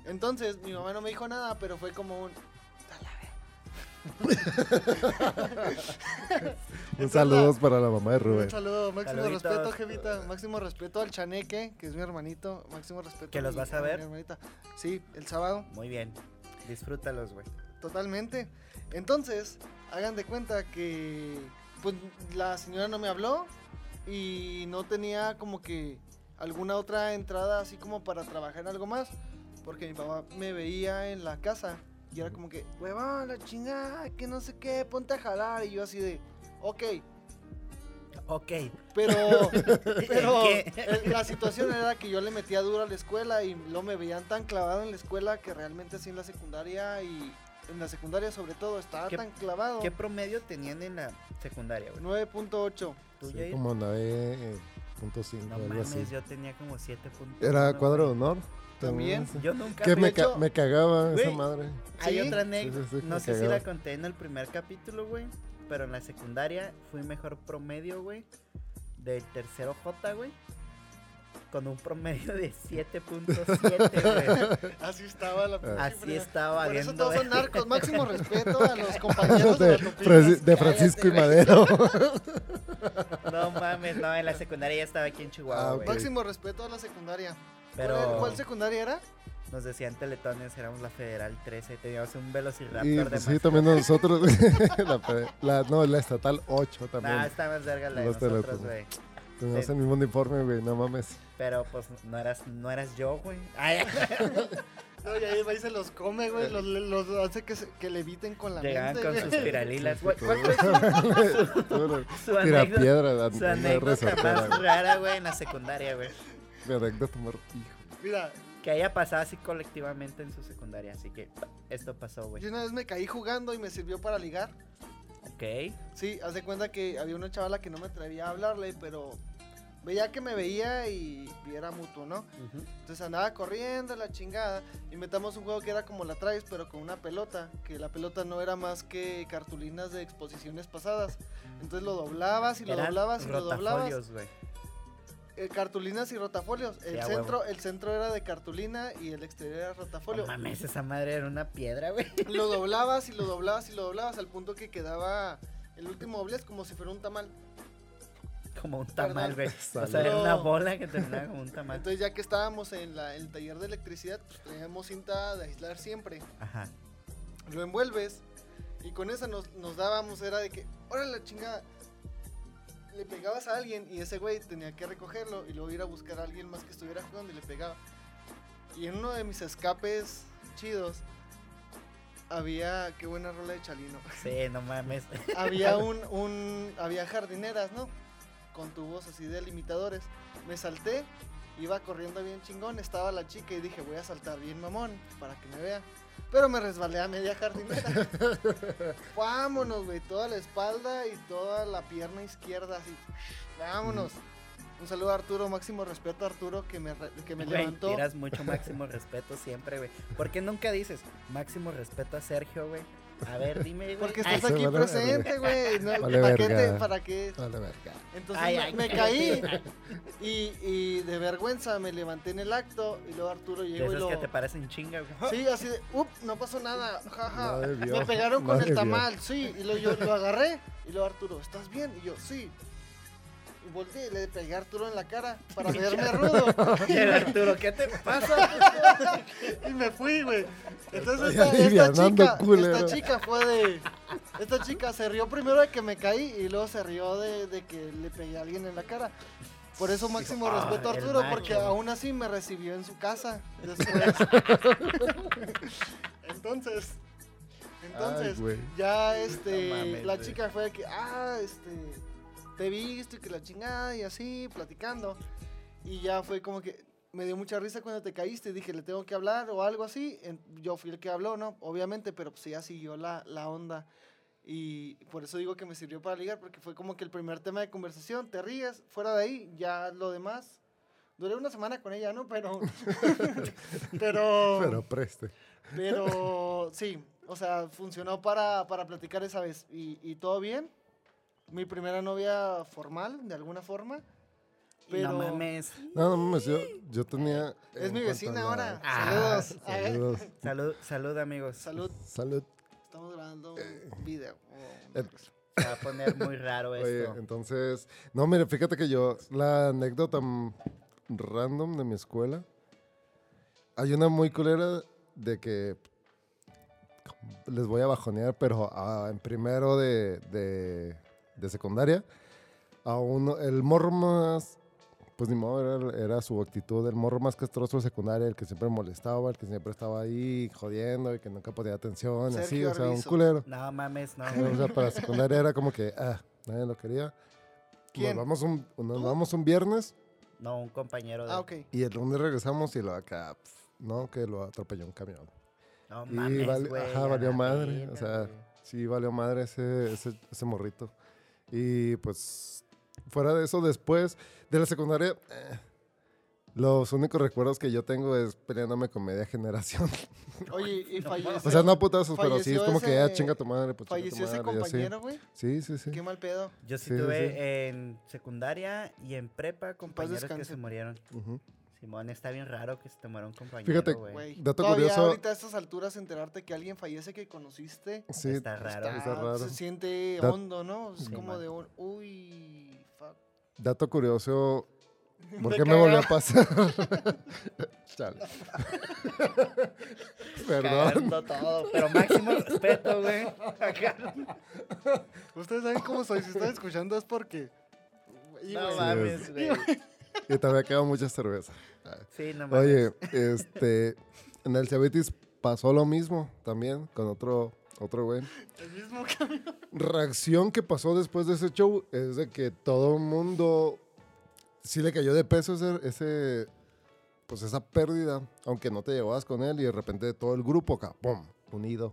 B: Entonces, mi mamá no me dijo nada, pero fue como un.
C: Un saludo para la mamá de Rubén.
B: Un saludo, máximo
A: Saluditos.
B: respeto, Jevita. Máximo respeto al Chaneque, que es mi hermanito. Máximo respeto.
A: ¿Que los vas a ver?
B: hermanita. Sí, el sábado,
A: muy bien. Disfrútalos, güey.
B: totalmente. Entonces, hagan de cuenta que. Pues la señora no me habló y no tenía como que alguna otra entrada así como para trabajar en algo más. Porque mi papá me veía en la casa y era como que, huevón, la chingada, que no sé qué, ponte a jalar. Y yo así de, ok,
A: Ok.
B: Pero, [laughs] pero la situación era que yo le metía duro a la escuela y luego me veían tan clavado en la escuela que realmente así en la secundaria y en la secundaria sobre todo estaba
A: ¿Qué-
B: tan clavado.
A: ¿Qué promedio tenían en la secundaria, güey?
B: 9.8.
A: ¿Tú,
C: Sí,
A: Jair?
C: como 9.5,
A: No
C: algo
A: mames,
C: así.
A: yo tenía como 7 puntos.
C: Era cuadro de honor.
B: También.
A: Yo nunca
C: Que me,
B: hecho-
C: ca- me cagaba esa madre.
A: Hay
B: ¿Sí?
A: otra anécdota,
C: sí, sí,
A: no sé si la conté en el primer capítulo, güey, pero en la secundaria fui mejor promedio, güey, del tercero J, güey, con un promedio de 7.7, güey. [laughs]
B: Así estaba la
A: Así estaba
B: Por eso todos son [laughs] narcos. Máximo respeto a los [laughs] compañeros de,
C: de, de Francisco y Madero.
A: No mames, no, en la secundaria ya estaba aquí en Chihuahua,
C: Ah.
B: Máximo respeto a la secundaria.
A: Pero
B: ¿Cuál, secundaria era?
A: nos decían teletones, éramos la Federal 13, teníamos un velociraptor
C: Y
A: de
C: pues, sí,
A: mascota.
C: también nosotros. [laughs] [laughs] la, no, la estatal 8 también.
A: Nah, está más verga la de
C: Los
A: nosotros, güey.
C: Teníamos
A: sí.
C: el mismo uniforme, güey, no mames.
A: Pero pues no eras, no eras yo, güey. Ay, [laughs]
B: No, y ahí va y se los come, güey. Los, los hace que, se, que leviten con la
A: Llegaban
B: mente,
A: con
B: güey.
A: sus piralilas. güey. ¿Cuál fue su, su
C: Tira
A: anécdota,
C: piedra, la,
A: su
C: la
A: anécdota
C: resortera,
A: más rara, güey, en la secundaria, güey?
C: Mi anécdota.
B: Mira,
A: Que haya pasado así colectivamente en su secundaria. Así que esto pasó, güey.
B: yo una vez me caí jugando y me sirvió para ligar.
A: Ok.
B: Sí, haz de cuenta que había una chavala que no me atrevía a hablarle, pero veía que me veía y, y era mutuo, ¿no? Entonces andaba corriendo la chingada y metamos un juego que era como la traes, pero con una pelota, que la pelota no era más que cartulinas de exposiciones pasadas. Entonces lo doblabas y lo
A: Eran
B: doblabas y lo doblabas.
A: güey.
B: Eh, cartulinas y rotafolios. El centro, el centro era de cartulina y el exterior era rotafolio.
A: No mames, esa madre era una piedra, güey. [laughs]
B: lo doblabas y lo [laughs] doblabas y lo doblabas al punto que quedaba el último doblez como si fuera un tamal.
A: Como un tamal, güey. O sea, era una bola que terminaba como un tamal.
B: Entonces ya que estábamos en la- el taller de electricidad, pues traíamos cinta de aislar siempre.
A: Ajá.
B: Lo envuelves y con esa nos, nos dábamos, era de que, órale la chingada. Le pegabas a alguien y ese güey tenía que recogerlo y luego ir a buscar a alguien más que estuviera jugando y le pegaba. Y en uno de mis escapes chidos había, qué buena rola de Chalino.
A: Sí, no mames. [laughs]
B: había [laughs] un, un había jardineras, ¿no? Con tubos así de limitadores. Me salté, iba corriendo bien chingón, estaba la chica y dije, voy a saltar bien mamón para que me vea. Pero me resbalé a media jardinera. [laughs] Vámonos, güey, toda la espalda y toda la pierna izquierda así. Vámonos. Un saludo a Arturo, máximo respeto a Arturo que me, que me
A: Güey,
B: levantó.
A: tiras mucho máximo respeto siempre, güey. ¿Por qué nunca dices máximo respeto a Sergio, güey? A ver, dime, güey.
B: Porque estás aquí
C: vale
B: presente, güey. No,
C: Vale
B: ¿Para qué para qué?
C: Vale, verga.
B: Entonces
A: ay,
B: me, me caí y, y de vergüenza me levanté en el acto y luego Arturo llegó y lo...
A: que te parecen chinga, güey.
B: Sí, así de, up, no pasó nada, jaja.
C: Vio,
B: Me pegaron con el tamal, sí, y luego yo lo agarré y luego Arturo, ¿estás bien? Y yo, sí. Y volteé y le pegué a Arturo en la cara para [laughs] verme rudo.
A: Y [laughs] el Arturo, ¿qué te pasa? [laughs]
B: y me fui, güey. Entonces esta, chica, esta chica fue de... Esta chica se rió primero de que me caí y luego se rió de, de que le pegué a alguien en la cara. Por eso máximo
A: Ah,
B: respeto a Arturo, porque aún así me recibió en su casa después. Entonces, Entonces,
C: Ay,
B: ya este,
A: No mames,
B: la chica fue de que, ah, este, te he visto y que la chingada y así, platicando. Y ya fue como que me dio mucha risa cuando te caíste. Dije, le tengo que hablar o algo así. Yo fui el que habló, ¿no? Obviamente, pero pues ella siguió la, la onda. Y por eso digo que me sirvió para ligar, porque fue como que el primer tema de conversación. Te ríes, fuera de ahí, ya lo demás. Duré una semana con ella, ¿no? Pero. [laughs] pero.
C: Pero preste.
B: Pero sí, o sea, funcionó para, para platicar esa vez. Y, y todo bien. Mi primera novia formal, de alguna forma. Pero
A: No mames.
C: No, no mames, yo, yo tenía.
B: es mi vecina ahora.
A: Ah,
B: Saludos.
C: Saludos. [laughs]
A: Salud, salud, amigos.
B: Salud.
C: Salud.
B: Estamos grabando un video. Oh,
C: Eh,
A: Se va a poner muy raro
C: Oye,
A: esto.
C: entonces. No, mire, fíjate que yo. La anécdota random de mi escuela. Hay una muy culera de que. Les voy a bajonear, pero ah, en primero de, de, de secundaria. A uno. El morro más. Pues ni modo, era, era su actitud. El morro más castroso de secundaria, el que siempre molestaba, el que siempre estaba ahí jodiendo y que nunca ponía atención. así, o sea, un culero.
A: No mames, no. [laughs]
C: O sea, para secundaria era como que, ah, nadie lo quería.
B: ¿Quién?
C: Nos vamos un, nos vamos un viernes
A: No, un compañero de.
B: Ah, ok.
C: y el lunes regresamos y lo acá, pf, no, que lo atropelló un camión.
A: No
C: Y
A: mames,
C: vale-
A: güey,
C: ajá, valió madre, o sea. Sí, valió madre ese, ese, ese morrito. Y pues, fuera de eso, después de la secundaria, eh, los únicos recuerdos que yo tengo es peleándome con media generación. [laughs]
B: Oye, y falleció.
C: o sea, no putazos, pero sí es como que ya
B: ese-
C: chinga tu madre, pues tu
B: Falleció ese compañero, güey.
C: Sí, sí, sí.
B: Qué mal pedo.
A: Yo sí, tuve
C: sí.
A: en secundaria y en prepa compañeros que se murieron.
C: Ujú.
A: Simón, está bien raro que se te muera un compañero,
C: Fíjate,
A: güey.
C: Dato
B: Todavía
C: curioso-
B: ahorita a estas alturas enterarte que alguien fallece que conociste.
C: Sí,
A: Está raro.
B: está-
C: está raro.
B: Se siente
C: Dat-
B: hondo, ¿no? Es
A: Sí,
B: como
A: man.
B: de un. Uy, fuck.
C: dato curioso, [laughs] ¿por qué me volvió a pasar? [laughs] Chale. [laughs] Perdón.
A: Todo, pero máximo respeto, güey. Acá.
B: Ustedes saben cómo soy. Si están escuchando es porque. Y,
A: No mames, güey.
C: Y todavía queda mucha cerveza.
A: Sí, no mames.
C: Oye, este, en el Cebetis pasó lo mismo también con otro, otro güey.
B: El mismo camino.
C: Reacción que pasó después de ese show es de que todo el mundo sí le cayó de peso ese, ese pues esa pérdida, aunque no te llevabas con él y de repente todo el grupo acá, ¡pum! unido.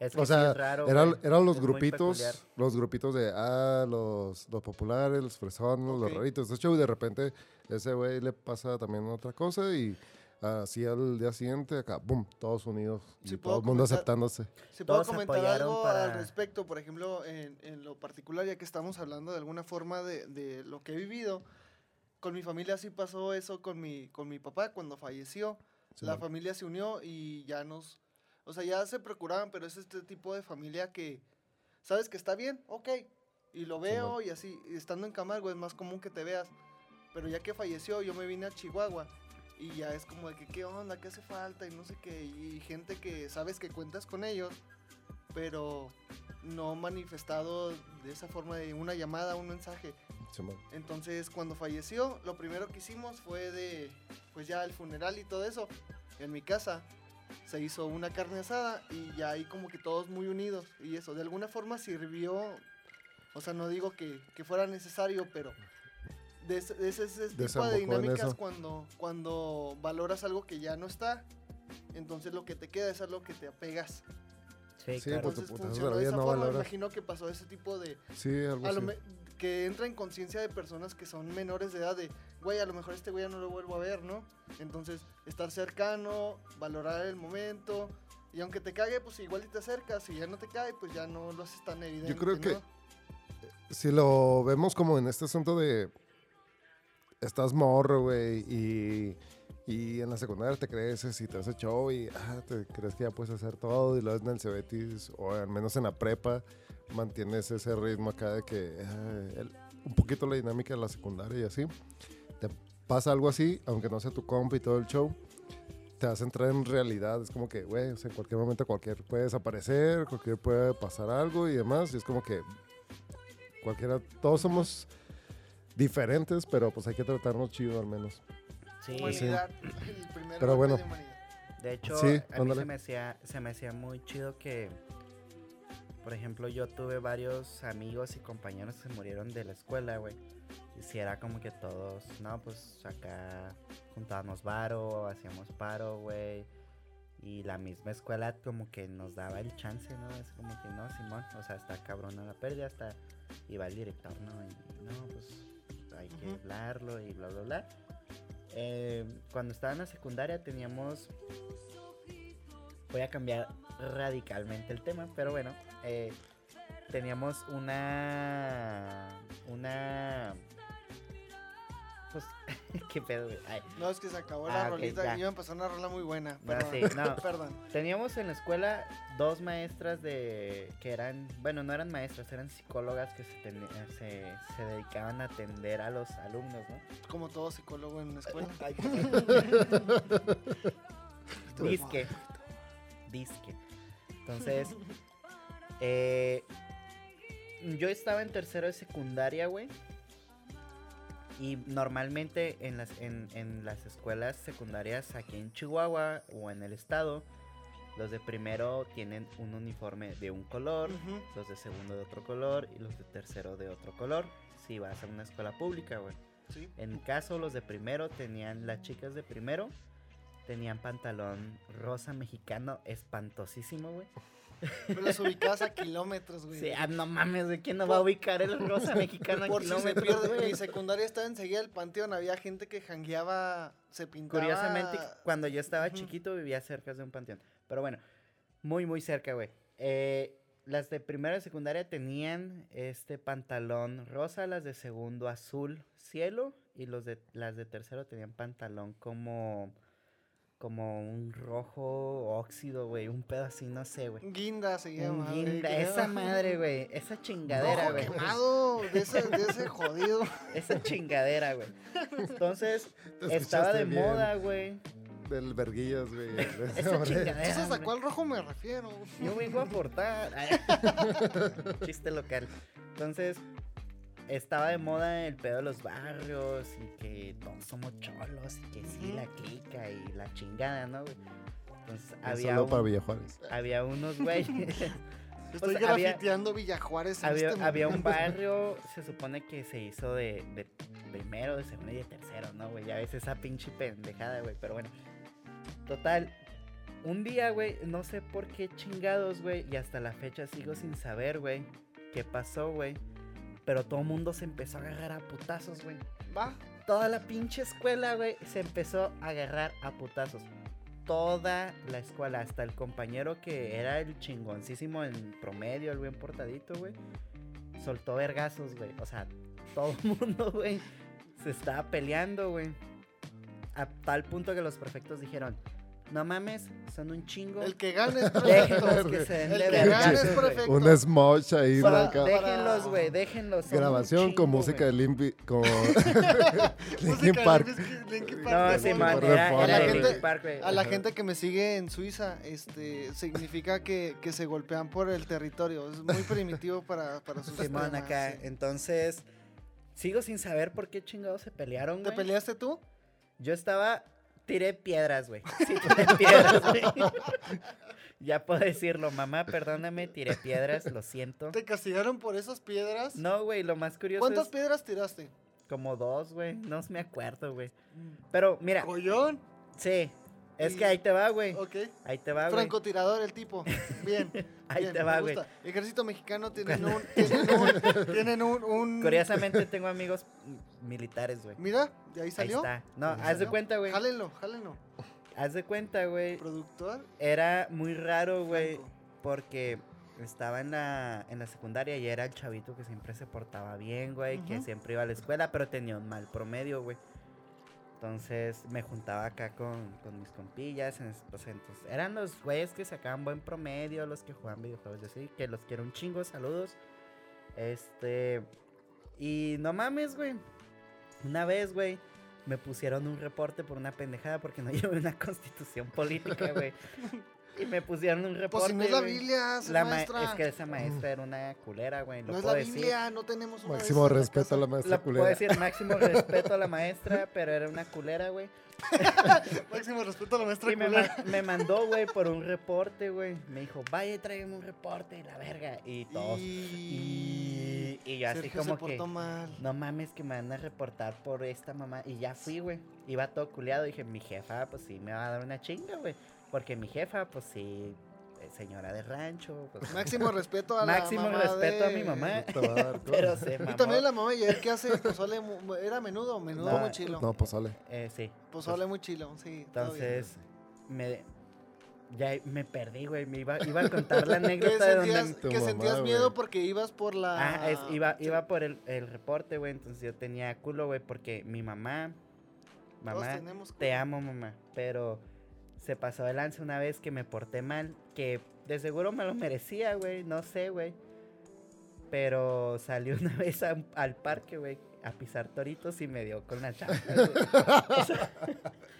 A: Es que
C: O
A: sí
C: sea,
A: es raro,
C: Era- eran los
A: Es
C: grupitos, los grupitos de, ah, los, los populares, los fresones,
B: Ok.
C: los raritos, ese show, y de repente ese güey le pasa también otra cosa y así al día siguiente acá, ¡pum! Todos unidos y
B: Sí,
C: todo
B: puedo
C: el mundo
B: comentar-
C: aceptándose.
B: Si puedo
A: Todos
B: comentar algo
A: para-
B: al respecto, por ejemplo, en, en lo particular, ya que estamos hablando de alguna forma de, de lo que he vivido, con mi familia sí pasó eso con mi, con mi papá cuando falleció. la
C: Simón.
B: familia se unió y ya nos, o sea, ya se procuraban, pero es este tipo de familia que, sabes que está bien, ok, y lo veo y así, y estando en Camargo es más común que te veas, pero ya que falleció yo me vine a Chihuahua y ya es como de que qué onda, qué hace falta y no sé qué, y gente que sabes que cuentas con ellos, pero no manifestado de esa forma de una llamada, un mensaje. Entonces, cuando falleció, lo primero que hicimos fue de, pues ya el funeral y todo eso. En mi casa se hizo una carne asada y ya ahí como que todos muy unidos. Y eso, de alguna forma sirvió, o sea, no digo que, que fuera necesario, pero de ese, de ese- ese tipo de dinámicas cuando, cuando valoras algo que ya no está, entonces lo que te queda es a lo que te apegas.
A: Sí,
C: Sí,
A: claro.
B: Entonces funcionó de esa
C: no
B: forma,
C: valoras.
B: imagino que pasó ese tipo de,
C: Sí, algo
B: a lo
C: así.
B: me- que entra en conciencia de personas que son menores de edad de, güey, a lo mejor este güey ya no lo vuelvo a ver, ¿no? Entonces, estar cercano, valorar el momento, y aunque te cague, pues igual y te acercas, si ya no te cae, pues ya no lo haces tan evidente,
C: creo que-
B: ¿no?
C: si lo vemos como en este asunto de estás morro, güey, y, y en la secundaria te creces y te haces show y ah, te crees que ya puedes hacer todo y lo en el Cebetis o al menos en la prepa mantienes ese ritmo acá de que ah, un poquito la dinámica de la secundaria y así. Te pasa algo así, aunque no sea tu compa y todo el show. Te hace entrar en realidad, es como que, güey, en cualquier momento cualquier puede desaparecer, cualquier puede pasar algo y demás, y es como que cualquiera, todos somos diferentes, pero pues hay que tratarnos chido al menos.
A: Sí,
B: el primer
C: Pero bueno.
B: de humanidad.
A: de hecho,
C: Sí,
A: a mí se me, hacía, se me hacía muy chido que por ejemplo, yo tuve varios amigos y compañeros que se murieron de la escuela, güey. Y si era como que todos, no, pues acá juntábamos varo, hacíamos paro, güey. Y la misma escuela como que nos daba el chance, ¿no? Es como que no, Simón, o sea, está cabrona la pérdida, hasta iba el director, ¿no? Y no, pues hay que hablarlo y bla, bla, bla. Eh, cuando estaba en la secundaria teníamos... Voy a cambiar radicalmente el tema, pero bueno, eh, teníamos una... Una... Pues, [laughs] ¿qué pedo, güey? Ay,
B: No, es que se acabó
A: Ah,
B: la
A: ok,
B: rolita
A: ya.
B: y iba a empezar una rola muy buena.
A: Ah, sí, [laughs] no.
B: Perdón.
A: Teníamos en la escuela dos maestras de que eran, bueno, no eran maestras, eran psicólogas que se, teni- se, se dedicaban a atender a los alumnos, ¿no?
B: Como todo psicólogo en la escuela. [laughs]
A: Ay, Disque. Disque. Entonces, eh, yo estaba en tercero de secundaria, güey. Y normalmente en las, en, en las escuelas secundarias aquí en Chihuahua o en el estado, los de primero tienen un uniforme de un color, los de segundo de otro color y los de tercero de otro color. Si vas a una escuela pública, güey.
B: Sí.
A: En mi caso, los de primero tenían, las chicas de primero tenían pantalón rosa mexicano espantosísimo, güey.
B: Pero las ubicabas a kilómetros, güey.
A: Sí, ah, no mames, ¿de quién no va a ubicar el rosa [laughs] mexicano a
B: Por si se
A: kilómetros,
B: pierde.
A: güey?
B: Mi secundaria estaba enseguida del panteón. Había gente que jangueaba, se pintaba.
A: Curiosamente, cuando yo estaba
B: Ujú.
A: chiquito vivía cerca de un panteón. Pero bueno, muy, muy cerca, güey. Eh, las de primero y secundaria tenían este pantalón rosa, las de segundo azul cielo y los de las de tercero tenían pantalón como como un rojo óxido, güey, un pedo así, no sé, güey.
B: Guinda se llama.
A: Un guinda,
B: creo.
A: esa madre, güey, esa chingadera,
B: Rojo
A: güey.
B: quemado de ese, de [laughs] ese jodido.
A: Esa chingadera, güey. Entonces, estaba de
C: bien.
A: moda, güey.
C: Del verguillas, güey. [laughs]
A: Esa
C: Hombre.
A: chingadera.
B: ¿Sabes a cuál rojo me refiero?
A: Yo vengo a aportar. [laughs] Chiste local. Entonces, estaba de moda el pedo de los barrios y que todos somos cholos y que sí, la clica y la chingada, ¿no, güey? Entonces,
C: Un
A: había,
C: saludo
A: un-
C: para Villa Juárez.
A: había unos güeyes. [laughs] [laughs]
B: Estoy grafiteando Villajuárez en
A: había,
B: este
A: había un [laughs] barrio, se supone que se hizo de, de primero, de segundo y de tercero, ¿no, güey? Ya ves esa pinche pendejada, güey. Pero bueno, total. Un día, güey, no sé por qué chingados, güey, y hasta la fecha sigo sin saber, güey, qué pasó, güey. Pero todo el mundo se empezó a agarrar a putazos, güey.
B: Va.
A: Toda la pinche escuela, güey, se empezó a agarrar a putazos. Toda la escuela, hasta el compañero que era el chingoncísimo en promedio, el bien portadito, güey, soltó vergazos, güey. O sea, todo el [laughs] mundo, güey, se estaba peleando, güey. A tal punto que los prefectos dijeron, no mames, son un chingo.
B: El que gane es [laughs] perfecto.
A: que se den
B: El
A: de
B: que gane es perfecto.
C: Un smosh ahí, ¿no?
B: Para-
C: Acá.
A: Déjenlos, güey, déjenlos.
C: Grabación con música
A: güey.
C: de Limpi, con [laughs] [laughs] Linkin
B: Música
C: Park.
B: Linkin-
A: No,
B: Park,
A: sí,
B: ¿no?
A: man, era, era
B: A la gente-
A: Linkin Park, güey.
B: A la
C: Ajá.
B: gente que me sigue en Suiza, este, significa que, que se golpean por el territorio. Es muy primitivo para, para sus
A: Simón acá.
B: sí.
A: Entonces, sigo sin saber por qué chingados se pelearon,
B: ¿Te
A: güey.
B: peleaste tú?
A: Yo estaba, tiré piedras, güey. Sí, tiré piedras, güey. [laughs] ya puedo decirlo, mamá, perdóname, tiré piedras, lo siento.
B: ¿Te castigaron por esas piedras?
A: No, güey, lo más curioso
B: ¿Cuántas
A: es
B: piedras tiraste?
A: como dos, güey. No me acuerdo, güey. Pero mira,
B: ¿Collón?
A: sí. Es
B: Y-
A: que ahí te va, güey.
B: Ok.
A: Ahí te va, güey.
B: Francotirador el tipo. Bien. [laughs]
A: Ahí
B: bien,
A: te va, güey.
B: Ejército mexicano tienen un... [laughs] Tienen un... tienen un, un-
A: Curiosamente [laughs] tengo amigos militares, güey.
B: Mira, de ahí
A: Ahí
B: salió.
A: está. No,
B: Ahí
A: haz de cuenta, güey.
B: Jálenlo, jálenlo.
A: Haz de cuenta, güey.
B: Productor.
A: Era muy raro, güey. Porque estaba en la, en la secundaria y era el chavito que siempre se portaba bien, güey. Que siempre iba a la escuela, pero tenía un mal promedio, güey. Entonces me juntaba acá con, con mis compillas. en es- entonces, eran los güeyes que sacaban buen promedio, los que jugaban videojuegos y así. Que los quiero un chingo, saludos. Este. Y no mames, güey. Una vez, güey, me pusieron un reporte por una pendejada porque no [laughs] llevé una constitución política, güey. [laughs] Y me pusieron un reporte.
B: Pues si no es la. Biblia, es
A: La ma-
B: maestra.
A: es que esa maestra era una culera, güey. Lo
B: no es
A: puedo
B: la
A: decir.
B: Biblia, no tenemos una
C: Máximo
B: la
C: respeto a la maestra
A: Lo puedo
C: culera.
A: decir máximo respeto a la maestra, pero era una culera, güey. [laughs]
B: Máximo respeto a la maestra
A: Y me,
B: culera.
A: ma- me mandó, güey, por un reporte, güey. Me dijo, vaya tráigame un reporte, la verga. Y todos. Y, y yo así
B: Sergio
A: como que.
B: mal.
A: No mames que me van a reportar por esta mamá. Y ya fui, güey. Iba todo culiado. Dije, mi jefa, pues sí, me va a dar una chinga, güey. Porque mi jefa, pues sí, es señora de rancho. Pues,
B: Máximo [laughs] respeto a
A: máximo
B: la mamá
A: respeto a
B: de-
A: mi mamá.
C: A [laughs] [laughs]
A: Pero
C: cosas.
A: se
B: Y también la mamá ayer que hace pozole, mu- era menudo, menudo
A: No,
B: muy chilo.
C: No, pues sale.
A: Eh, sí.
B: Pozole muy chilo, sí.
A: Entonces, me, ya me perdí, güey. Me iba, iba a contar la
B: ¿Qué
A: anécdota de donde...
B: Que
C: mamá,
B: sentías
C: güey.
B: miedo porque ibas por la...
A: Ah, es- iba, iba por el, el reporte, güey. Entonces yo tenía culo, güey, porque mi mamá...
B: Todos
A: Mamá, te amo, mamá. Pero se pasó de lance una vez que me porté mal. Que de seguro me lo merecía, güey. No sé, güey. Pero salió una [laughs] vez a- al parque, güey, a pisar toritos y me dio con la. O sea,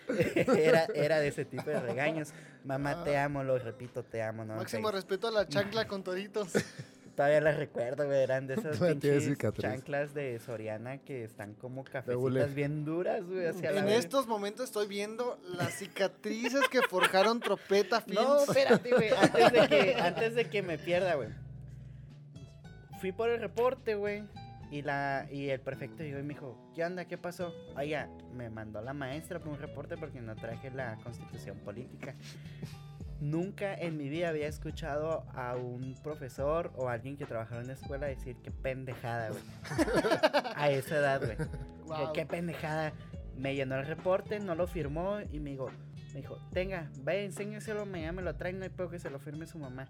A: [laughs] era, era de ese tipo de regaños. Mamá, te amo, lo repito, te amo. No,
B: Máximo respeto a la chancla con toritos. [laughs]
A: Todavía las recuerdo, güey. Eran de [laughs] esas pinches chanclas de Soriana que están como cafecitas bien duras, güey. hacia
B: En estos momentos estoy viendo las cicatrices que forjaron Tropeta [laughs] Films.
A: No, espérate, güey. Antes de que, [laughs] antes de que me pierda, güey. Fui por el reporte, güey. Y, la, y el prefecto llegó y me dijo, ¿qué onda? ¿Qué pasó? Oiga, me mandó la maestra por un reporte porque no traje la constitución política. Nunca en mi vida había escuchado a un profesor o alguien que trabajara en la escuela decir qué pendejada, güey. [laughs] a esa edad, güey.
B: Wow.
A: qué pendejada. Me llenó el reporte, no lo firmó y me dijo, me dijo, tenga, vaya, enséñeselo, mañana me lo traen, no hay pedo que se lo firme su mamá.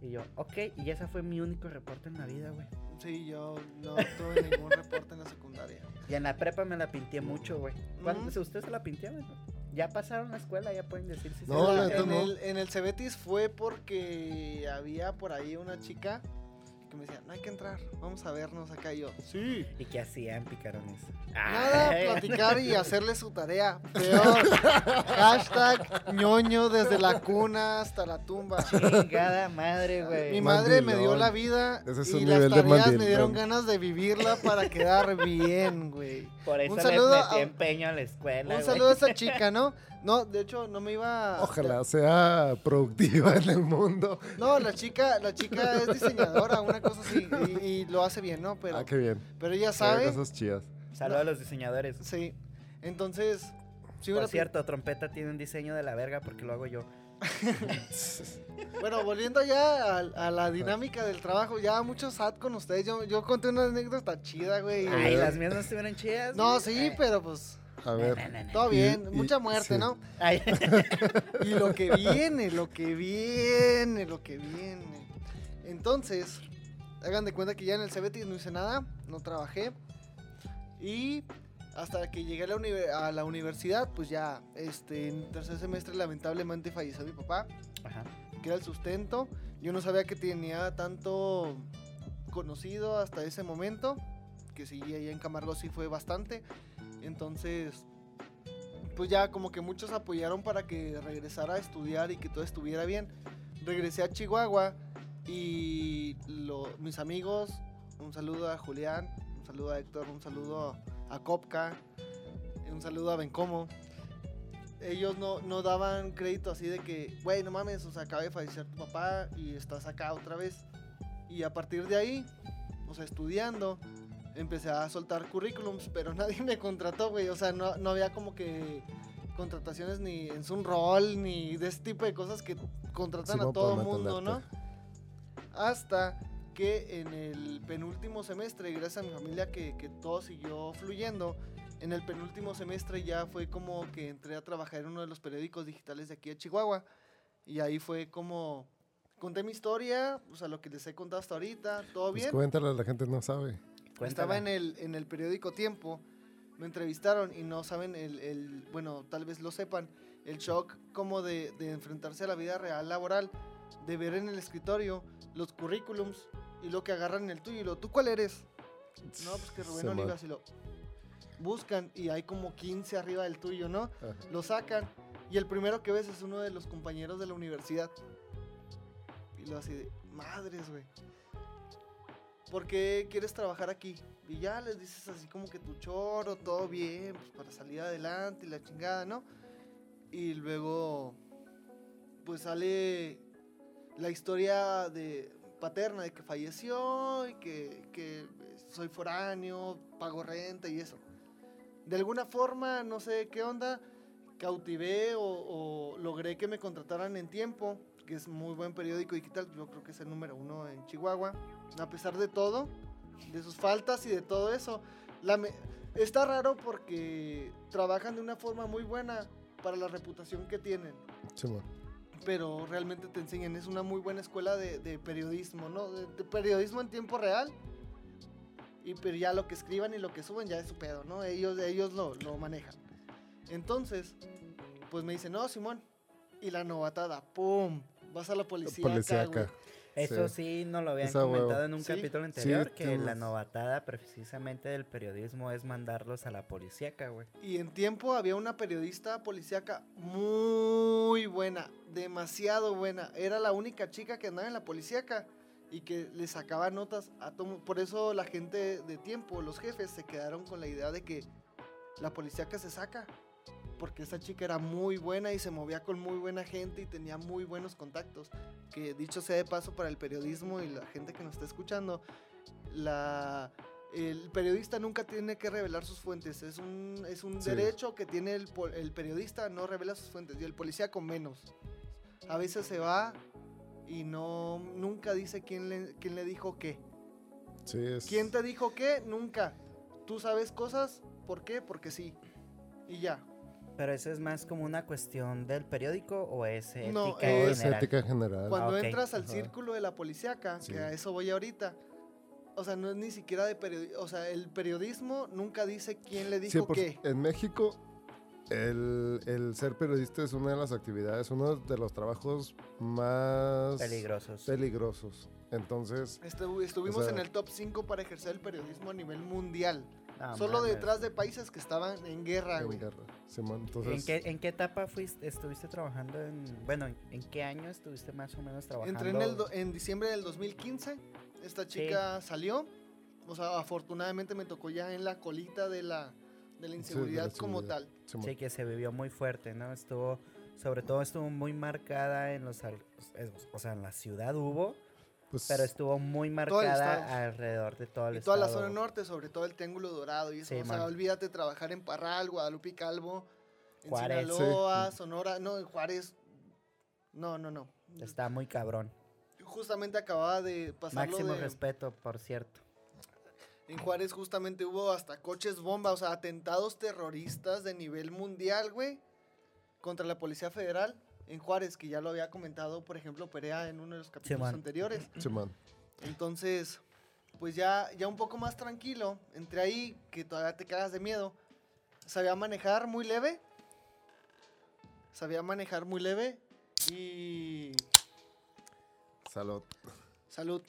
A: Y yo, ok, y ese fue mi único reporte en la vida, güey.
B: Sí, yo no tuve ningún reporte en la secundaria.
A: Y en la prepa me la pinté mucho, güey. ¿Cuándo
B: Ujú.
A: si ¿Usted se la pintió, güey? Ya pasaron la escuela, ya pueden decir si
C: No,
A: se
C: neta
B: en,
C: no.
B: el, en el Cebetis fue porque había por ahí una chica que me decía, no hay que entrar, vamos a vernos acá y yo. Sí.
A: ¿Y qué hacían, picarones?
B: Nada,
A: Ay.
B: platicar y hacerle su tarea. [laughs] Peor. Hashtag ñoño desde la cuna hasta la tumba.
A: Chingada madre, güey.
B: Mi madre me dio la vida
C: Ese es
B: y
C: un
B: las
C: nivel de
B: tareas me dieron ganas de vivirla para quedar bien, güey.
A: Por eso
B: un saludo
A: metí
B: a-
A: empeño a la escuela,
B: Un
A: güey.
B: saludo a esa chica, ¿no? No, de hecho, no me iba...
C: Ojalá sea productiva en el mundo.
B: No, la chica, la chica es diseñadora, una cosa así, y, y lo hace bien, ¿no? Pero,
C: ah, qué bien.
B: pero ella sabe,
C: Cosas chidas.
A: Saludos a los diseñadores.
B: sí. Entonces, sí
A: Por cierto, Trompeta tiene un diseño de la verga porque lo hago yo.
B: Bueno, volviendo ya a, a la dinámica del trabajo, ya mucho sad con ustedes. Yo, yo conté una anécdota chida, güey.
A: Ay, las mías no estuvieron chidas.
B: No,
A: güey.
B: sí,
A: Ay.
B: pero pues
C: A ver.
A: No, no, no.
B: todo bien,
C: y-
B: mucha muerte,
C: sí.
B: ¿no?
A: Ay, [laughs]
B: Y lo que viene, lo que viene, lo que viene. Entonces, hagan de cuenta que ya en el Cebetis no hice nada, no trabajé. Y hasta que llegué a la, univer- a la universidad, pues ya, este, en tercer semestre lamentablemente falleció mi papá.
A: Ajá.
B: que era el sustento. Yo no sabía que tenía tanto conocido hasta ese momento, que sí, allá en Camargo sí fue bastante. Entonces, pues ya como que muchos apoyaron para que regresara a estudiar y que todo estuviera bien. Regresé a Chihuahua y lo- mis amigos, un saludo a Julián, un saludo a Héctor, un saludo a Kopka, un saludo a Bencomo ellos no, no daban crédito así de que, güey, no mames, o sea, acaba de fallecer tu papá y estás acá otra vez. Y a partir de ahí, o sea, estudiando, empecé a soltar currículums, pero [laughs] nadie me contrató, güey. O sea, no, no había como que contrataciones ni en Zoom Roll, ni de ese tipo de cosas que contratan a todo
C: para
B: mundo, ¿no? Hasta que en el penúltimo semestre, gracias a mi familia que, que todo siguió fluyendo, en el penúltimo semestre ya fue como que entré a trabajar en uno de los periódicos digitales de aquí de Chihuahua. Y ahí fue como conté mi historia, o sea, lo que les he contado hasta ahorita, todo
C: Pues
B: bien.
C: cuéntala, la gente no sabe.
B: Estaba en el, en el periódico Tiempo, me entrevistaron y no saben el, el- bueno, tal vez lo sepan, el shock como de, de enfrentarse a la vida real laboral, de ver en el escritorio los currículums y lo que agarran en el tuyo y lo, ¿tú cuál eres? No, pues que Rubén Olivas y lo buscan y hay como 15 arriba del tuyo, ¿no?
C: Ajá.
B: Lo sacan Y el primero que ves es uno de los compañeros de la universidad. Y lo así de, madres, güey. ¿Por qué quieres trabajar aquí? Y ya les dices así como que tu choro, todo bien, pues para salir adelante y la chingada, ¿no? Y luego, pues sale la historia de paterna de que falleció y que, que soy foráneo, pago renta y eso. De alguna forma, no sé qué onda, cautivé o, o logré que me contrataran en tiempo, que es muy buen periódico digital, yo creo que es el número uno en Chihuahua. A pesar de todo, de sus faltas y de todo eso, la me- está raro porque trabajan de una forma muy buena para la reputación que tienen pero realmente te enseñan. Es una muy buena escuela de, de periodismo, ¿no? De, de periodismo en tiempo real. Y pero ya lo que escriban y lo que suben ya es su pedo, ¿no? Ellos, ellos lo, lo manejan. Entonces, pues me dicen, no, Simón. Y la novatada, ¡pum! Vas a la policía.
C: Policíaca.
A: Eso sí, nos lo habían
C: Esa huevo.
A: comentado en un
B: Sí.
A: capítulo anterior, que la novatada precisamente del periodismo es mandarlos a la policíaca, güey.
B: Y en tiempo había una periodista policíaca muy buena, demasiado buena. Era la única chica que andaba en la policíaca y que le sacaba notas a todo. Por eso la gente de tiempo, los jefes, se quedaron con la idea de que la policíaca se saca. Porque esa chica era muy buena y se movía con muy buena gente y tenía muy buenos contactos. Que dicho sea de paso para el periodismo y la gente que nos está escuchando, la, el periodista nunca tiene que revelar sus fuentes. Es un, es un
C: Sí.
B: derecho que tiene el, el periodista, no revela sus fuentes. Y el policía con menos. A veces se va y no nunca dice quién le, quién le dijo qué.
C: Sí, es.
B: ¿Quién te dijo qué? Nunca. Tú sabes cosas, ¿por qué? Porque sí. Y ya.
A: Pero eso es más como una cuestión del periódico o es ética
B: No, eh,
C: es
A: general?
C: ética general.
B: Cuando
A: ok.
B: entras al
C: Ajá.
B: círculo de la policíaca,
C: Sí.
B: que a eso voy ahorita, o sea, no es ni siquiera de periodismo, o sea, el periodismo nunca dice quién le
C: Sí,
B: dijo
C: por-
B: qué.
C: en México, el, el ser periodista es una de las actividades, uno de los trabajos más
A: Peligrosos.
C: peligrosos. Entonces,
B: Estu- estuvimos
C: sea-
B: en el top 5 para ejercer el periodismo a nivel mundial.
A: No
B: Solo
A: mames.
B: detrás de países que estaban en guerra,
C: en
B: güey.
C: guerra. Simón,
A: ¿En
C: entonces,
A: qué, ¿En qué etapa fuiste, estuviste trabajando en... Bueno, ¿en, qué año estuviste más o menos trabajando?
B: Entré en, el do- en diciembre del 2015. Esta chica salió. O sea, afortunadamente me tocó ya en la colita de la, de la inseguridad como
C: seguridad.
B: tal.
C: Simón.
A: Sí, que se vivió muy fuerte, ¿no? Estuvo, sobre todo estuvo muy marcada en los, o sea, en la ciudad hubo,
C: Pues,
A: pero estuvo muy marcada
B: estado.
A: alrededor de todo el
B: Y toda la
A: estado.
B: zona norte, sobre todo el Triángulo Dorado y eso.
A: Sí,
B: o sea,
A: man.
B: olvídate trabajar en Parral, Guadalupe y Calvo, en
A: Juárez.
B: Sinaloa, Sonora, no, en Juárez. No, no, no.
A: Está muy cabrón.
B: Justamente acababa de pasar
A: Máximo
B: de...
A: respeto, por cierto.
B: En Juárez justamente hubo hasta coches bomba, o sea, atentados terroristas de nivel mundial, güey, contra la Policía Federal en Juárez, que ya lo había comentado, por ejemplo, Perea en uno de los capítulos anteriores. [clears throat]
C: Simón.
B: Entonces, pues ya, ya un poco más tranquilo, entre ahí, que todavía te cagas de miedo. Sabía manejar muy leve. Sabía manejar muy leve. Y.
C: Salud.
B: Salud.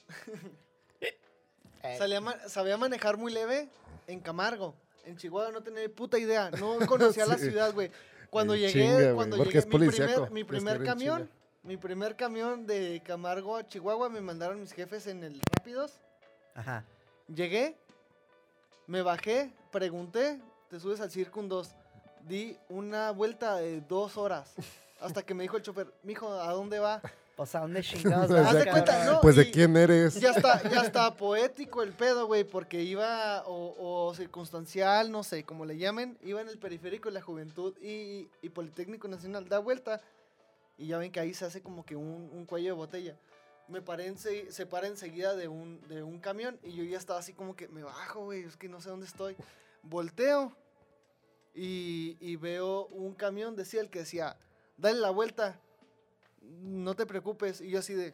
A: Eh,
B: Salía ma- sabía manejar muy leve en Camargo. En Chihuahua no tenía puta idea. No conocía [laughs] la ciudad, güey. Cuando llegué,
C: chinga,
B: cuando
C: porque
B: llegué,
C: es
B: mi
C: policíaco,
B: primer, mi primer camión,
C: chinga.
B: mi primer camión de Camargo a Chihuahua me mandaron mis jefes en el Rápidos.
A: Ajá.
B: Llegué, me bajé, pregunté, te subes al Circun 2. Di una vuelta de dos horas. Hasta que me dijo el chofer, mijo, ¿a dónde va?
A: O sea, ¿dónde [laughs] chingados
C: Haz de
B: cuenta, no,
C: Pues de quién eres.
B: Ya está, ya está poético el pedo, güey, porque iba, o, o circunstancial, no sé, como le llamen, iba en el periférico de la juventud y, y Politécnico Nacional, da vuelta, y ya ven que ahí se hace como que un, un cuello de botella. Me paré se para enseguida de un, de un camión y yo ya estaba así como que me bajo, güey, es que no sé dónde estoy. Volteo y, y veo un camión, decía el que decía, dale la vuelta, no te preocupes. Y yo así de,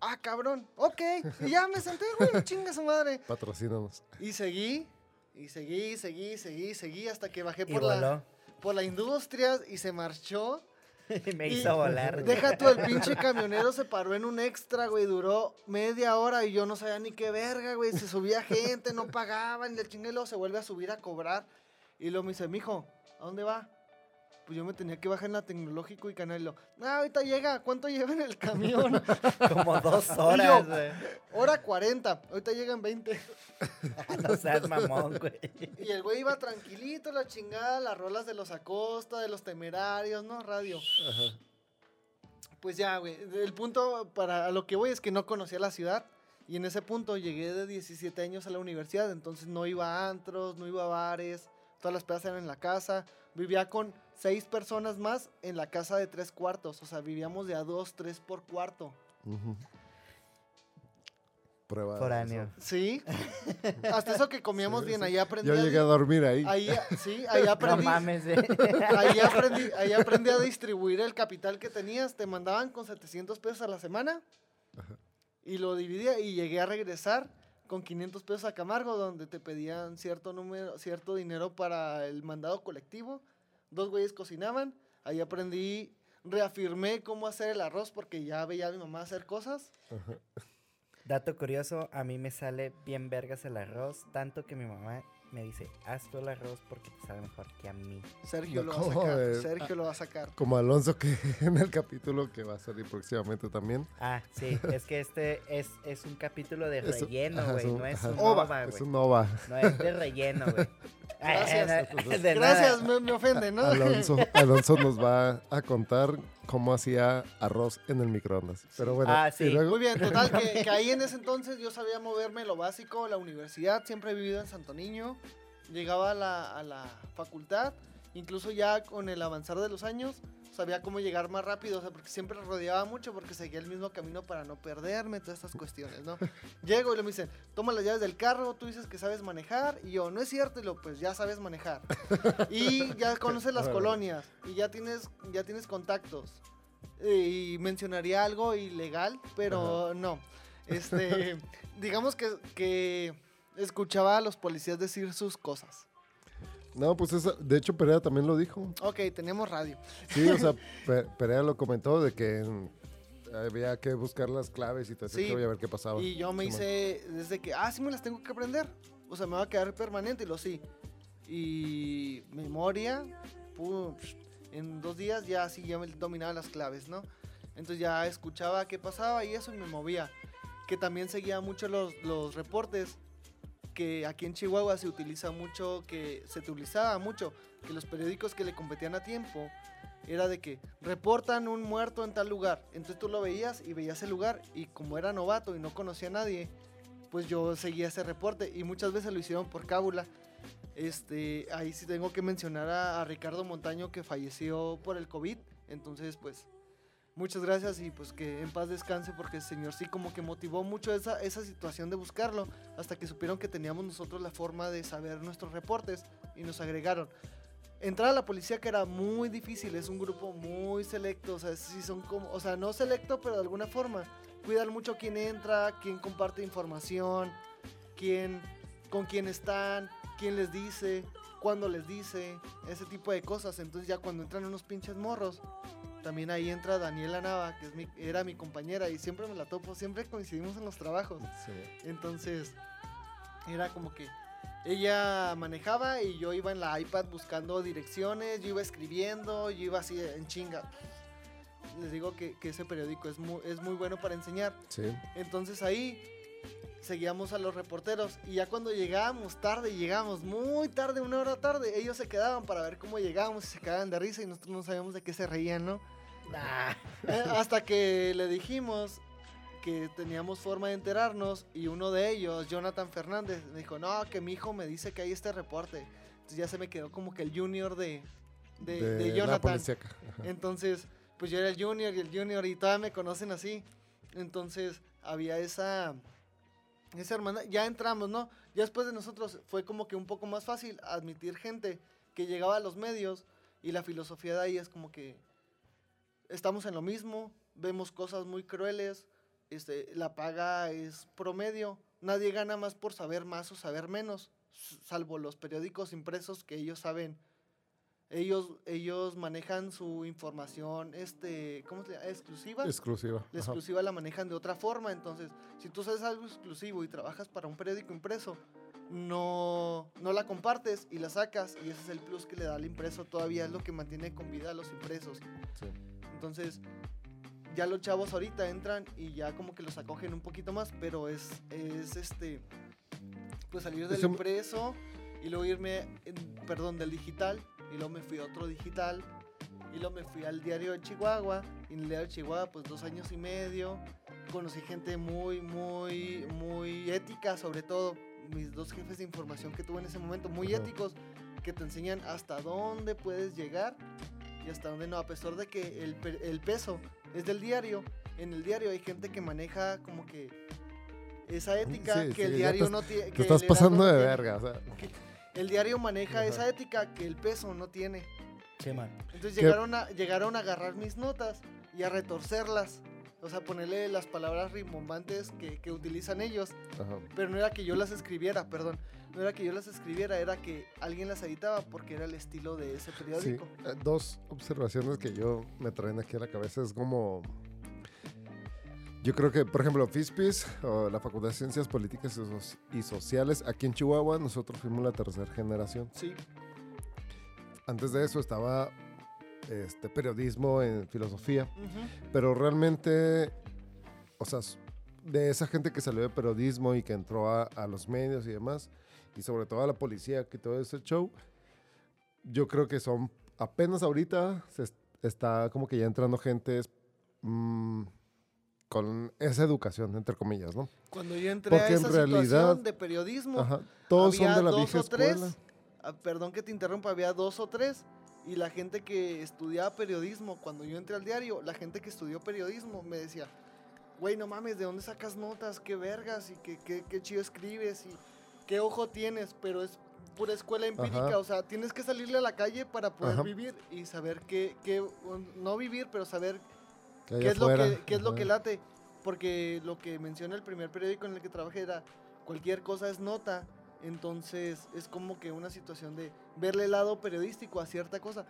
B: ah, cabrón, ok. Y ya me senté, güey, [laughs] chinga su madre.
C: Patrocínanos.
B: Y seguí, y seguí, seguí, seguí, seguí hasta que bajé
A: Y
B: por la, por la industria y se marchó. [laughs]
A: Me
B: Y-
A: hizo volar. güey.
B: Deja tú, el pinche camionero se paró en un extra, güey, duró media hora y yo no sabía ni qué verga, güey. Se subía gente, no pagaban, y el chinguelo se vuelve a subir a cobrar. Y luego me dice, mijo, ¿a dónde va? Pues yo me tenía que bajar en la tecnológico y canal. Ah, ahorita llega, ¿cuánto lleva en el camión? [laughs]
A: Como dos horas, güey.
B: Hora 40, ahorita llegan 20. [laughs]
A: No seas mamón, güey.
B: Y el güey iba tranquilito, la chingada, las rolas de los Acosta, de los temerarios, ¿no? Radio. Pues ya, güey. El punto para lo que voy es que no conocía la ciudad. Y en ese punto llegué de 17 años a la universidad. Entonces no iba a antros, no iba a bares. Todas las pedas eran en la casa. Vivía con seis personas más en la casa de tres cuartos. O sea, vivíamos de a dos, tres por cuarto.
C: Prueba. de
A: Foráneo.
C: eso.
B: ¿Sí? [laughs] Hasta eso que comíamos
C: Sí,
B: bien.
C: sí.
B: Ahí aprendí.
C: Yo
B: a
C: llegué a dormir ahí.
B: Ahí, sí, [laughs] ahí
A: No
B: aprendí.
A: mames, eh. [laughs]
B: Ahí aprendí, ahí aprendí a distribuir el capital que tenías. Te mandaban con 700 pesos a la semana y lo dividía y llegué a regresar con 500 pesos a Camargo donde te pedían cierto número, cierto dinero para el mandado colectivo. Dos güeyes cocinaban. Ahí aprendí, reafirmé cómo hacer el arroz porque ya veía a mi mamá hacer cosas.
A: Dato curioso, a mí me sale bien vergas el arroz, tanto que mi mamá me dice, haz tú el arroz porque te sabe mejor que a mí.
B: Sergio
C: No,
B: lo va a
C: ¿cómo
B: sacar.
C: de-
B: Sergio lo va a sacar.
C: Como Alonso que [laughs] en el capítulo que va a salir próximamente también.
A: Ah, sí, es que este es, es un capítulo de
C: Es
A: relleno, güey, no es un
B: Ova,
A: ova,
C: Es
A: güey.
C: un Nova.
A: No es de relleno, güey. [laughs]
B: Gracias. [laughs]
A: De
B: Gracias,
A: nada.
B: me, me ofende, ¿no?
C: Alonso, Alonso nos va a contar cómo hacía arroz en el microondas. Pero bueno,
A: Ah, sí.
C: luego-
B: Muy bien, total, que, que ahí en ese entonces yo sabía moverme lo básico, la universidad, siempre he vivido en Santo Niño, llegaba a la, a la facultad, incluso ya con el avanzar de los años, sabía cómo llegar más rápido, o sea, porque siempre rodeaba mucho porque seguía el mismo camino para no perderme, todas estas cuestiones, ¿no? [laughs] Llego y le me dicen, toma las llaves del carro, tú dices que sabes manejar, y yo, no es cierto, y lo, pues ya sabes manejar. [laughs] Y ya conoces las colonias, y ya tienes, ya tienes contactos. Y mencionaría algo ilegal, pero no. Este, [laughs] digamos que, que escuchaba a los policías decir sus cosas.
C: No, pues esa, de hecho Perea también lo dijo.
B: Ok, tenemos radio.
C: Sí, o sea, [laughs] Pe- Perea lo comentó de que mm, había que buscar las claves y todo eso,
B: Sí,
C: y a ver qué pasaba.
B: Y yo me hice desde que, ah, sí me las tengo que aprender. O sea, me va a quedar permanente y lo sí. Y memoria, pum, en dos días ya sí, ya me dominaba las claves, ¿no? Entonces ya escuchaba qué pasaba y eso y me movía. Que también seguía mucho los, los reportes, que aquí en Chihuahua se utiliza mucho, que se utilizaba mucho, que los periódicos que le competían a tiempo, era de que reportan un muerto en tal lugar. Entonces tú lo veías y veías el lugar y como era novato y no conocía a nadie, pues yo seguía ese reporte y muchas veces lo hicieron por cábula. Este, ahí sí tengo que mencionar a, a Ricardo Montaño que falleció por el COVID. Entonces, pues, muchas gracias y pues que en paz descanse porque el señor sí como que motivó mucho esa, esa situación de buscarlo hasta que supieron que teníamos nosotros la forma de saber nuestros reportes y nos agregaron. Entrar a la policía que era muy difícil, es un grupo muy selecto, o sea, sí son como, o sea, no selecto, pero de alguna forma. Cuidan mucho quién entra, quién comparte información, quién, con quién están, quién les dice, cuándo les dice, ese tipo de cosas. Entonces ya cuando entran unos pinches morros, también ahí entra Daniela Nava, que es mi- era mi compañera y siempre me la topo, siempre coincidimos en los trabajos.
C: Sí.
B: Entonces, era como que ella manejaba y yo iba en la iPad buscando direcciones, yo iba escribiendo, yo iba así en chinga. Les digo que, que ese periódico es muy, es muy bueno para enseñar.
C: Sí.
B: Entonces ahí seguíamos a los reporteros y ya cuando llegábamos tarde, llegábamos muy tarde, una hora tarde, ellos se quedaban para ver cómo llegábamos y se quedaban de risa y nosotros no sabíamos de qué se reían, ¿no? [laughs] Eh, Hasta que le dijimos que teníamos forma de enterarnos y uno de ellos, Jonathan Fernández, me dijo, no, que mi hijo me dice que hay este reporte. Entonces ya se me quedó como que el junior de, de, de Jonathan. Entonces, pues yo era el junior y el junior y todavía me conocen así. Entonces había esa, esa hermana. Ya entramos, ¿no? Ya después de nosotros fue como que un poco más fácil admitir gente que llegaba a los medios y la filosofía de ahí es como que estamos en lo mismo, vemos cosas muy crueles, este, la paga es promedio, nadie gana más por saber más o saber menos, salvo los periódicos impresos que ellos saben ellos, ellos manejan su información, este, ¿cómo se llama? Exclusiva.
C: Exclusiva.
B: la
C: ajá.
B: exclusiva la manejan de otra forma. Entonces, si tú sabes algo exclusivo y trabajas para un periódico impreso, no, no la compartes y la sacas y ese es el plus que le da al impreso todavía es lo que mantiene con vida a los impresos
C: Sí.
B: entonces ya los chavos ahorita entran y ya como que los acogen un poquito más pero es, es este pues salir del
C: Eso-
B: impreso y luego irme en- perdón del digital y luego me fui a otro digital y luego me fui al diario de Chihuahua y en el diario de Chihuahua pues dos años y medio conocí gente muy, muy, muy ética, sobre todo mis dos jefes de información que tuve en ese momento, muy
C: Ajá.
B: éticos, que te enseñan hasta dónde puedes llegar y hasta dónde no, a pesar de que el, el peso es del diario, en el diario hay gente que maneja como que esa ética
C: Sí,
B: que
C: sí,
B: el diario
C: te-
B: no tiene.
C: Te estás pasando de verga, o sea. [laughs]
B: El diario maneja
C: Ajá.
B: esa ética que el peso no tiene.
A: Sí, man.
B: Entonces
C: ¿Qué?
B: llegaron a, llegaron a agarrar mis notas y a retorcerlas. O sea, ponerle las palabras rimbombantes que, que utilizan ellos.
C: Ajá.
B: Pero no era que yo las escribiera, perdón. No era que yo las escribiera, era que alguien las editaba porque era el estilo de ese
C: Sí,
B: periódico.
C: eh, dos observaciones que yo me traen aquí a la cabeza es como... Yo creo que, por ejemplo, FISPIS, o la Facultad de Ciencias Políticas y Sociales, aquí en Chihuahua, nosotros fuimos la tercera generación.
B: Sí,
C: Antes de eso estaba este, periodismo en filosofía,
B: ujú,
C: pero realmente, o sea, de esa gente que salió de periodismo y que entró a, a los medios y demás, y sobre todo a la policía, que todo ese show, yo creo que son apenas ahorita se est- está como que ya entrando gente mm, con esa educación, entre comillas, ¿no?
B: Cuando yo entré
C: Porque
B: a
C: en
B: esa
C: realidad-
B: situación de periodismo,
C: Ajá. Todos
B: había
C: son de la
B: dos
C: vieja
B: o tres,
C: escuela.
B: ah, perdón que te interrumpa, había dos o tres. Y la gente que estudiaba periodismo, cuando yo entré al diario, la gente que estudió periodismo me decía, güey, no mames, ¿de dónde sacas notas? ¿Qué vergas? ¿Y qué, qué, qué chido escribes? ¿Y qué ojo tienes? Pero es pura escuela empírica,
C: Ajá.
B: o sea, tienes que salirle a la calle para poder
C: Ajá.
B: vivir y saber qué, qué, no vivir, pero saber ¿Qué es, lo que, qué es lo que late? Porque lo que menciona el primer periódico en el que trabajé era cualquier cosa es nota. Entonces es como que una situación de verle el lado periodístico a cierta cosa.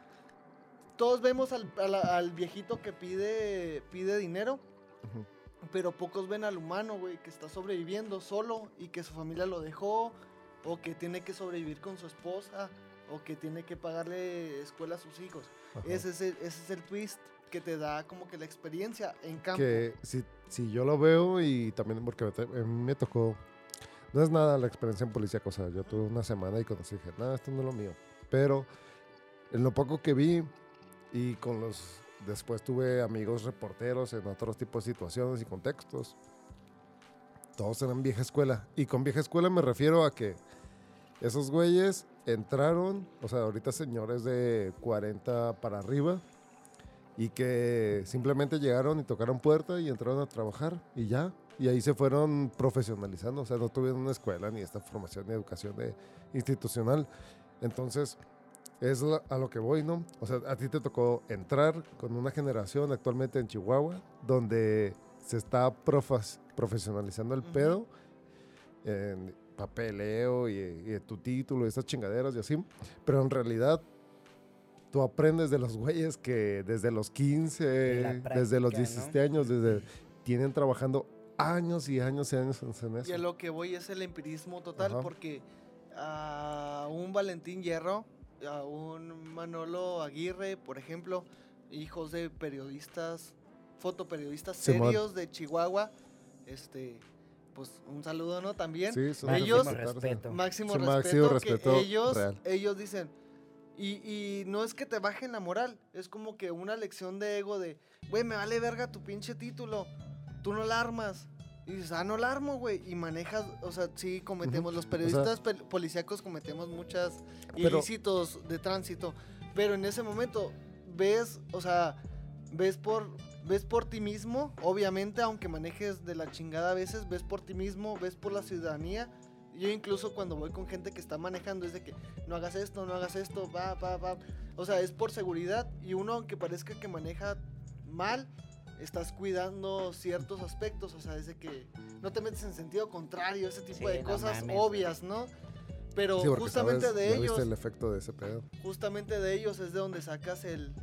B: Todos vemos al, viejito que pide, pide dinero, pero pocos ven al humano, güey, que está sobreviviendo solo y que su familia lo dejó, o que tiene que sobrevivir con su esposa, o que tiene que pagarle escuela a sus hijos. Ese es, el, ese es el twist que te da como que la experiencia en campo.
C: que si, si yo lo veo y también porque me tocó, no es nada la experiencia en policía, o sea, yo tuve una semana y conocí dije, nada, esto no es lo mío, pero en lo poco que vi y con los, después tuve amigos reporteros en otros tipos de situaciones y contextos, todos eran vieja escuela, y con vieja escuela me refiero a que esos güeyes entraron, o sea, ahorita señores de 40 para arriba, y que simplemente llegaron y tocaron puerta y entraron a trabajar y ya. Y ahí se fueron profesionalizando, o sea, no tuvieron una escuela ni esta formación ni educación de, institucional. Entonces, es a lo que voy, ¿no? O sea, a ti te tocó entrar con una generación actualmente en Chihuahua donde se está profas- profesionalizando el
B: Ujú.
C: pedo en papeleo y, y tu título y estas chingaderas y así. Pero en realidad tú aprendes de los güeyes que desde los 15,
A: De la
C: desde los
A: práctica, ¿no?
C: 17 años, desde tienen trabajando años y años y años en eso.
B: Y a lo que voy es el empirismo total,
C: Ajá.
B: porque a un Valentín Hierro, a un Manolo Aguirre, por ejemplo, hijos de periodistas, fotoperiodistas
C: Simón.
B: serios de Chihuahua, este, pues un saludo, ¿no? También.
C: Sí, son
B: Ellos-
C: respetarse.
A: respeto.
B: Máximo
C: Sí,
B: respeto,
C: máximo
B: que
C: respeto
B: ellos,
C: real.
B: ellos dicen, y, y no es que te bajen la moral, es como que una lección de ego de, güey, me vale verga tu pinche título, tú no la armas. Y dices, ah, no la armo, güey. Y manejas, o sea, sí cometemos,
C: Ujú.
B: los
C: O sea-
B: periodistas pel- policíacos cometemos muchas
C: Pero-
B: ilícitos de tránsito. Pero en ese momento ves, o sea, ves por, ves por ti mismo, obviamente, aunque manejes de la chingada a veces, ves por ti mismo, ves por la ciudadanía. Yo incluso cuando voy con gente que está manejando es de que no hagas esto, no hagas esto, va, va, va. O sea, es por seguridad y uno aunque parezca que maneja mal, estás cuidando ciertos aspectos, o sea, es de que no te metes en sentido contrario, ese tipo
A: Sí,
B: de
A: no
B: cosas
A: mames,
B: obvias, ¿no? Pero
C: Sí,
B: justamente
C: sabes-
B: de ellos,
C: viste el efecto de ese pedo.
B: justamente de ellos es de donde sacas el,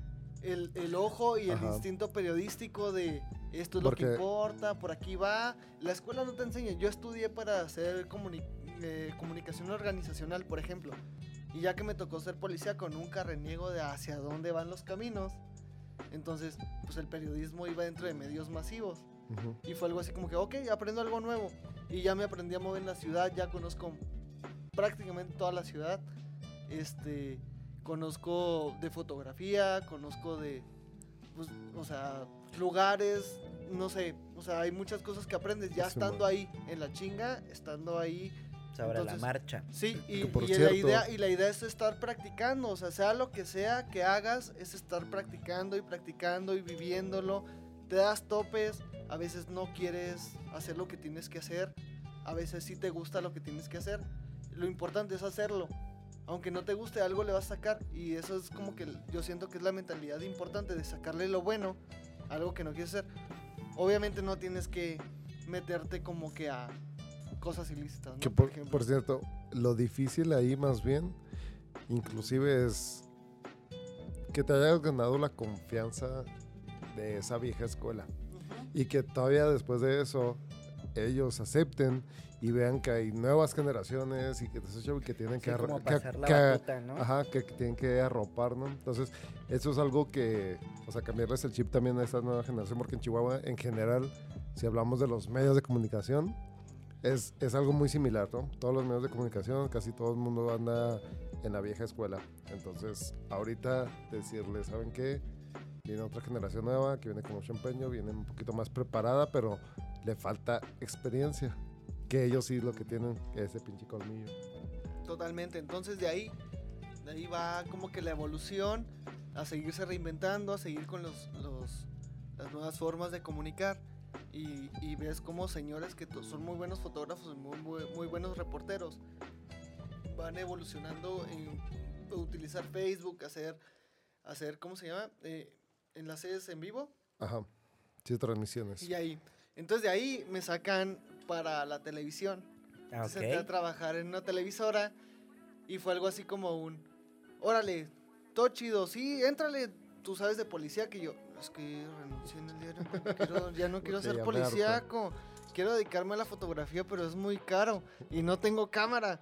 B: el, el ojo y el
C: Ajá.
B: instinto periodístico de esto es lo
C: Porque-
B: que importa, por aquí va. La escuela no te enseña. Yo estudié para ser comuni- eh, comunicación organizacional, por ejemplo. Y ya que me tocó ser policía, con nunca reniego de hacia dónde van los caminos. Entonces, pues el periodismo iba dentro de medios masivos. Y fue algo así como que, ok, aprendo algo nuevo. Y ya me aprendí a mover en la ciudad, ya conozco prácticamente toda la ciudad. Este, conozco de fotografía, conozco de, pues, o sea, lugares, no sé, o sea, hay muchas cosas que aprendes ya estando ahí en la chinga, estando ahí
A: Sobre
B: Entonces-
A: la marcha.
B: Sí, y,
C: por
B: y la idea, y la idea es estar practicando, o sea, sea lo que sea que hagas, es estar practicando y practicando y viviéndolo. Te das topes, a veces no quieres hacer lo que tienes que hacer, a veces sí te gusta lo que tienes que hacer. Lo importante es hacerlo. Aunque no te guste algo, le vas a sacar. Y eso es como que yo siento que es la mentalidad importante de sacarle lo bueno a algo que no quieres hacer. Obviamente no tienes que meterte como que a cosas ilícitas, ¿no?
C: Que por, cierto, lo difícil ahí más bien, inclusive es que te hayas ganado la confianza de esa vieja escuela
B: Ujú.
C: y que todavía después de eso ellos acepten y vean que hay nuevas generaciones y que, tienen
A: Sí,
C: que, que-
A: pasar la
C: que-
A: batuta, ¿no?
C: Ajá, que tienen que arropar, ¿no? Entonces, eso es algo que, o sea, cambiarles el chip también a esta nueva generación, porque en Chihuahua, en general, si hablamos de los medios de comunicación, es, es algo muy similar, ¿no? Todos los medios de comunicación, casi todo el mundo anda en la vieja escuela. Entonces, ahorita decirles, ¿saben qué? Viene otra generación nueva que viene con mucho empeño, viene un poquito más preparada, pero le falta experiencia. Que ellos sí lo que tienen, ese pinche colmillo.
B: Totalmente. Entonces de ahí, de ahí va como que la evolución a seguirse reinventando, a seguir con los, los- las nuevas formas de comunicar. Y, y ves como señores que son muy buenos fotógrafos y muy, muy, muy buenos reporteros van evolucionando en utilizar Facebook, hacer, hacer ¿cómo se llama? Eh, enlaces en vivo.
C: Ajá. Sí, transmisiones.
B: Y ahí. Entonces de ahí me sacan para la televisión.
A: Ah,
B: Entonces entré a trabajar en una televisora y fue algo así como un, órale, todo chido, sí, éntrale, tú sabes de policía que yo, es que renuncié en el diario, quiero- ya no [laughs] quiero ser
C: harto.
B: policíaco, quiero dedicarme a la fotografía, pero es muy caro y no tengo cámara.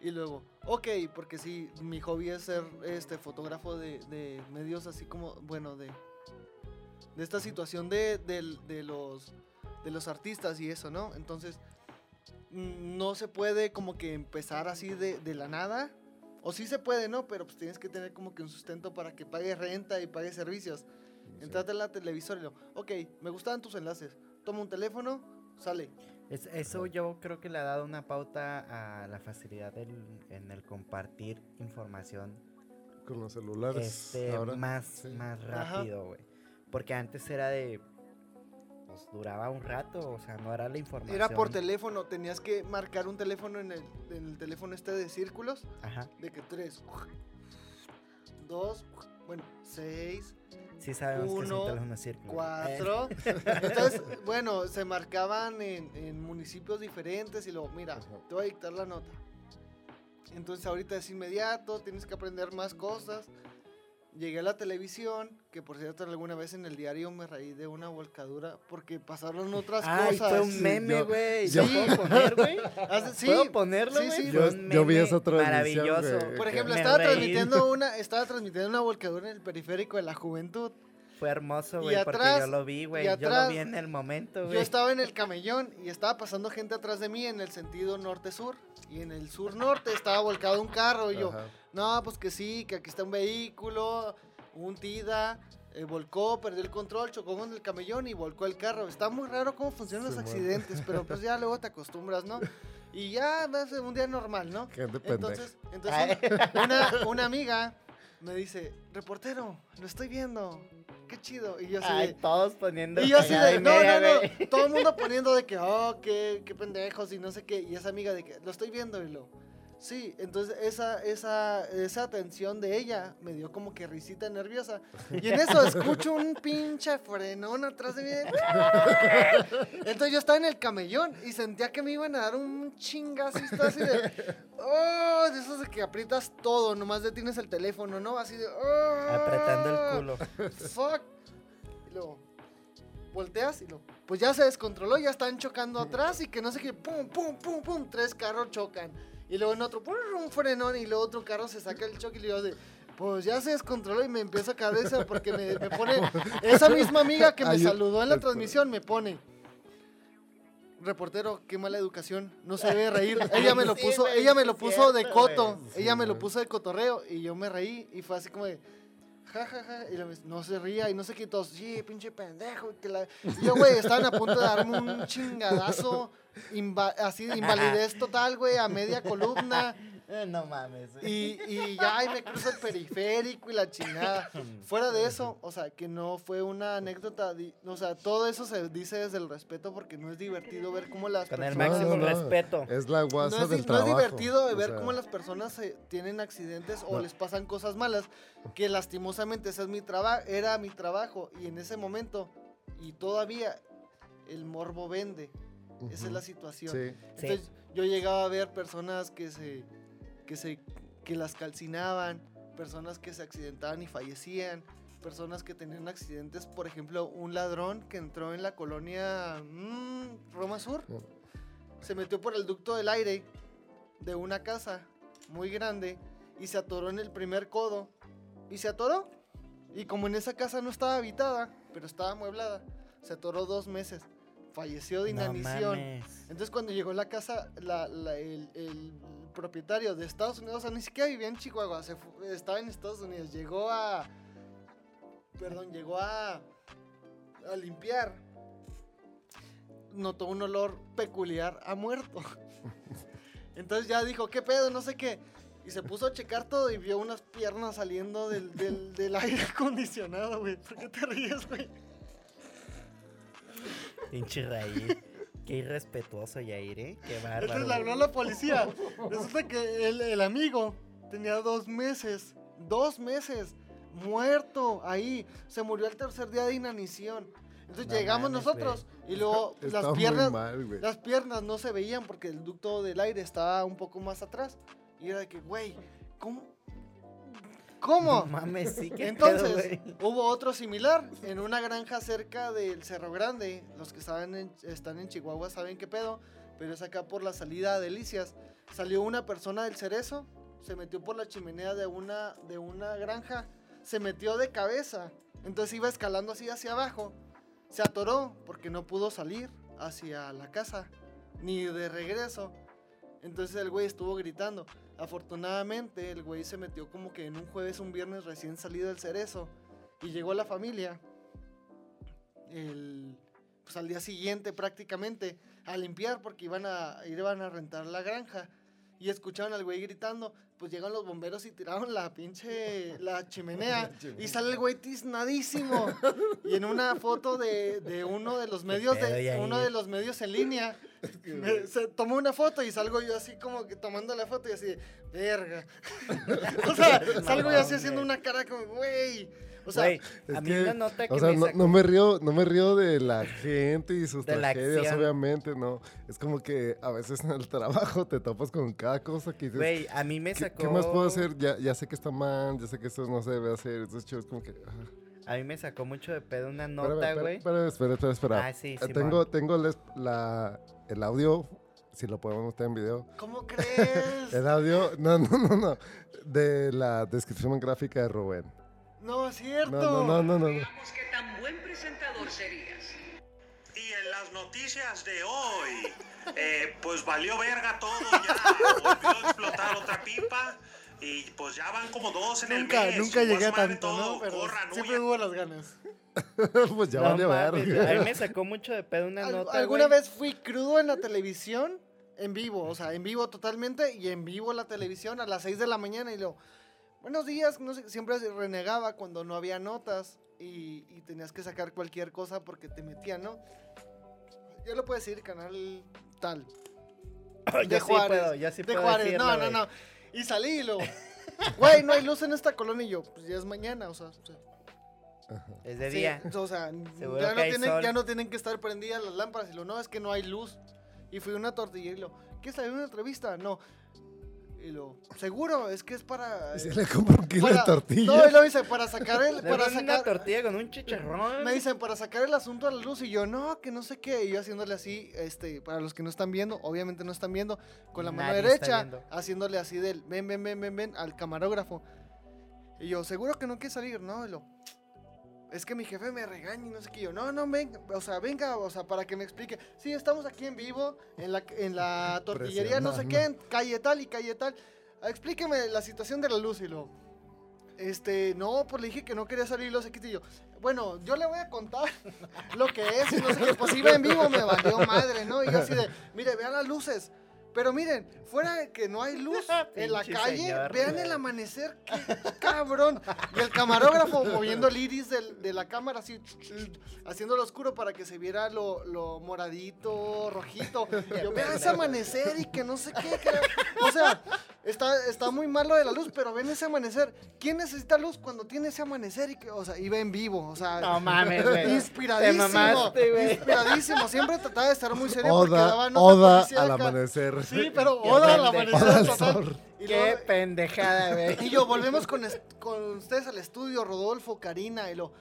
B: Y luego, ok, porque sí, mi hobby es ser este fotógrafo de, de medios así como, bueno, de, de esta situación de, los, de los artistas y eso, ¿no? Entonces, mm, no se puede como que empezar así de, de la nada. O sí se puede, ¿no? Pero pues tienes que tener como que un sustento para que pagues renta y pagues servicios. Entrate a la televisora y lo, ok, me gustaban tus enlaces. Toma un teléfono, sale.
A: Es- eso yo creo que le ha dado una pauta a la facilidad del- en el compartir información
C: Con los celulares.
A: este,
C: ahora.
A: más,
C: sí.
A: más rápido, güey. Porque antes era de. Pues duraba un rato, o sea, no era la información.
B: Era por teléfono, tenías que marcar un teléfono en el, en el teléfono este de círculos.
A: Ajá.
B: De que tres, dos, bueno, seis,
A: Sí sabemos que es
B: Uno,
A: un círculo. Eh,
B: cuatro. Entonces, bueno, se marcaban en, en municipios diferentes y luego, mira, te voy a dictar la nota. Entonces ahorita es inmediato, tienes que aprender más cosas. Llegué a la televisión, que por cierto alguna vez en el diario me reí de una volcadura porque pasaron otras
A: Ay,
B: cosas.
A: fue un
C: Sí,
A: meme, güey.
C: yo-
A: ¿Lo puedo poner, güey?
B: Hace- sí,
A: ¿Puedo ponerlo,
B: sí,
A: güey?
B: sí.
C: Yo- yo vi esa transmisión,
A: Maravilloso.
B: Por ejemplo, estaba
A: reí.
B: transmitiendo una, estaba transmitiendo una volcadura en el periférico de la juventud.
A: Fue hermoso, güey, porque
B: atrás-
A: yo lo vi, güey. Yo lo vi en el momento,
B: Yo
A: güey.
B: estaba en el camellón y estaba pasando gente atrás de mí en el sentido norte-sur. Y en el sur-norte estaba volcado un carro. Y yo,
C: Ajá.
B: no, pues que sí, que aquí está un vehículo, un TIDA, eh, volcó, perdió el control, chocó con el camellón y volcó el carro. Está muy raro cómo funcionan los accidentes, pero pues ya luego te acostumbras, ¿no? Y ya va a ser un día normal, ¿no? Entonces, entonces una, una amiga me dice, reportero, lo estoy viendo, qué chido. Y yo así
A: Ay,
B: de,
A: todos poniendo.
B: y yo así de, no,
A: media,
B: no,
A: güey.
B: no, todo el mundo poniendo de que, oh, qué, qué pendejos y no sé qué. Y esa amiga de que, lo estoy viendo y lo, sí. Entonces esa, esa, esa atención de ella me dio como que risita nerviosa. Y en eso escucho un pinche frenón atrás de mí. de- Entonces yo estaba en el camellón y sentía que me iban a dar un estaba así de, oh, de esos de que aprietas todo, nomás detienes el teléfono, ¿no? Así de, oh.
A: Apretando el culo.
B: Fuck. Y luego, volteas y lo, pues ya se descontroló, ya están chocando atrás y que no sé qué, pum, pum, pum, pum, tres carros chocan. Y luego en otro, pum, un frenón y luego otro carro se saca el choque y le digo de, pues ya se descontroló y me empieza a cabeza porque me, me pone, [laughs] esa misma amiga que me saludó en la transmisión me pone. Reportero, qué mala educación, no se debe reír. Ella me lo puso, ella me lo puso de coto, ella me lo puso de cotorreo y yo me reí y fue así como de, ja, ja, ja, y la vez, no se ría y no sé qué, y todos, sí, pinche pendejo. y que la-". Y yo, güey, estaban a punto de darme un chingadazo, inva- así de invalidez total, güey, a media columna.
A: Eh, no mames.
B: Y, y ya, y me cruzo el periférico y la chingada. Fuera de eso, o sea, que no fue una anécdota, o sea, todo eso se dice desde el respeto porque no es divertido ver cómo las
A: Con el
B: personas...
A: máximo
C: No, no, no.
A: respeto.
C: Es la
B: No
C: guasa
B: es,
C: del
B: no es
C: trabajo.
B: divertido
C: o
B: ver
C: sea,
B: cómo las personas se- tienen accidentes o
C: No.
B: les pasan cosas malas, que lastimosamente ese es mi trabajo, era mi trabajo y en ese momento y todavía el morbo vende. Esa es la situación.
C: Sí.
A: Sí.
B: Entonces, yo llegaba a ver personas que se, que se, que las calcinaban, personas que se accidentaban y fallecían, personas que tenían accidentes, por ejemplo, un ladrón que entró en la colonia mm, Roma Sur, se metió por el ducto del aire de una casa muy grande y se atoró en el primer codo y se atoró y como en esa casa no estaba habitada, pero estaba amueblada, se atoró dos meses, falleció de inanición. Entonces cuando llegó a la casa, la- la- el, el propietario de Estados Unidos, o sea, ni siquiera vivía en Chihuahua, se estaba en Estados Unidos, llegó a... Perdón, llegó a, a limpiar. Notó un olor peculiar a muerto. [laughs] Entonces ya dijo, ¿qué pedo? No sé qué. Y se puso a checar todo y vio unas piernas saliendo del, del, del [laughs] aire acondicionado, güey. ¿Por qué te ríes, güey?
A: Pinche Raí. Qué irrespetuoso, Yair, ¿eh? Qué bárbaro.
B: Entonces le habló a la policía. Resulta que el, el amigo tenía dos meses, dos meses, muerto ahí. Se murió al tercer día de inanición. Entonces
A: No
B: llegamos nosotros y luego
C: Está
B: las piernas,
C: mal,
B: las piernas no se veían porque el ducto del aire estaba un poco más atrás. Y era de que, güey, ¿cómo? ¿Cómo?
A: No mames, sí que
B: Entonces, hubo otro similar en una granja cerca del Cerro Grande. Los que saben en- están en Chihuahua saben qué pedo, pero es acá por la salida a Delicias. Salió una persona del cerezo, se metió por la chimenea de una, de una granja, se metió de cabeza, entonces iba escalando así hacia abajo. Se atoró porque no pudo salir hacia la casa, ni de regreso. Entonces el güey estuvo gritando. Afortunadamente, el güey se metió como que en un jueves, un viernes recién salido del cerezo. Y llegó la familia. El, pues al día siguiente prácticamente a limpiar porque iban a, iban a rentar la granja. Y escucharon al güey gritando. Pues llegan los bomberos y tiraron la pinche, la [laughs] chimenea. y sale el güey tiznadísimo. y en una foto de, de uno de los medios, de, uno de los medios en línea, [laughs] me- se tomó una foto y salgo yo así como que tomando la foto y así, verga. [laughs] o sea, salgo yo así haciendo una cara como, güey. O sea,
A: a mí
C: que,
A: una nota que
C: O sea,
A: me
C: no,
A: sacó-
C: no me río, no me río de la gente y sus
A: De
C: tragedias, obviamente, no. Es como que a veces en el trabajo te topas con cada cosa que dices,
A: Güey, a mí me
C: ¿qué,
A: sacó...
C: qué más puedo hacer? Ya, ya sé que está mal, ya sé que esto no se debe hacer. Entonces, chido, es como que... ah.
A: A mí me sacó mucho de pedo una nota, güey.
C: Espera, espera, espera. espera.
A: Ah, sí,
C: Eh,
A: Simón.
C: tengo tengo les- la, el audio, si lo podemos meter en video.
B: ¿cómo crees? [laughs]
C: El audio, no, no, no, no. De la descripción gráfica de Rubén.
B: No, es cierto.
C: No, no, no, no.
D: Veamos qué tan buen presentador serías.
E: Y en las noticias de hoy, eh, pues valió verga todo ya. [laughs] Volvió a explotar otra pipa. Y pues ya van como dos en
B: Nunca,
E: el mes.
B: nunca llegué a tanto,
E: todo,
B: ¿no? Pero
E: corran,
B: siempre hubo las ganas. [laughs]
C: pues ya
A: No mames,
C: verga.
A: A mí [laughs] me sacó mucho de pedo una
B: Al-
A: nota,
B: ¿Alguna
A: güey.
B: vez fui crudo en la televisión? En vivo, o sea, en vivo totalmente y en vivo la televisión a las 6 de la mañana y lo buenos días, no sé, siempre se renegaba cuando no había notas y, y tenías que sacar cualquier cosa porque te metían, ¿no? Ya lo puedes decir, canal tal. [coughs]
A: yo
B: de
A: sí
B: Juárez,
A: puedo, yo sí
B: de
A: puedo
B: Juárez,
A: decirlo,
B: no, no, no. Y salí y lo, güey, no hay luz en esta colonia y yo, pues ya es mañana, o sea, o sea,
A: Es de
B: Sí,
A: día.
B: o sea, ya no, tienen, ya no tienen que estar prendidas las lámparas. Y lo no, es que no hay luz. Y fui a una tortillería y lo, ¿qué salió en una entrevista? No. Y lo, seguro, es que es para... Eh,
C: se le compra un kilo
B: para-
C: de tortilla.
B: No, y lo dice, para sacar el... Para
A: una
B: sacar,
A: tortilla con un chicharrón.
B: me dicen, para sacar el asunto a la luz. Y yo, no, que no sé qué. Y yo haciéndole así, este, para los que no están viendo, obviamente no están viendo, con la mano
A: Nadie
B: derecha, haciéndole así del, ven, ven, ven, ven, ven, al camarógrafo. Y yo, seguro que no quiere salir, ¿no? Y lo, es que mi jefe me regaña y no sé qué. Yo, no, no, venga, o sea, venga, o sea, para que me explique. Sí, estamos aquí en vivo, en la, en la tortillería, no sé qué, en calle tal y calle tal. Explíqueme la situación de la luz y lo. Este, no, pues le dije que no quería salir los aquí y yo. Bueno, yo le voy a contar [laughs] lo que es y no sé qué. Pues iba en vivo, me valió madre, ¿no? Y yo así de, mire, vean las luces. Pero miren, fuera de que no hay luz [laughs] en la calle,
A: señor,
B: vean el amanecer, qué [laughs] cabrón. Y el camarógrafo moviendo el iris del- de la cámara así, haciéndolo oscuro para que se viera lo, lo moradito, rojito. Yo vean ese amanecer y que no sé qué. que- o sea, está, está muy malo de la luz, pero ven ese amanecer. ¿Quién necesita luz cuando tiene ese amanecer? Y que, o sea, iba en vivo, o sea.
A: No mames, güey.
B: Inspiradísimo.
A: Te mamaste, güey.
B: Inspiradísimo. Siempre trataba de estar muy serio porque
C: Oda,
B: daba nota
C: oda al amanecer.
B: Sí, [laughs] pero oda al amanecer total.
C: sol.
B: Y,
A: Qué
B: luego-
A: pendejada, [laughs] güey.
B: y yo, volvemos con, es- con ustedes al estudio, Rodolfo, Karina, y lo...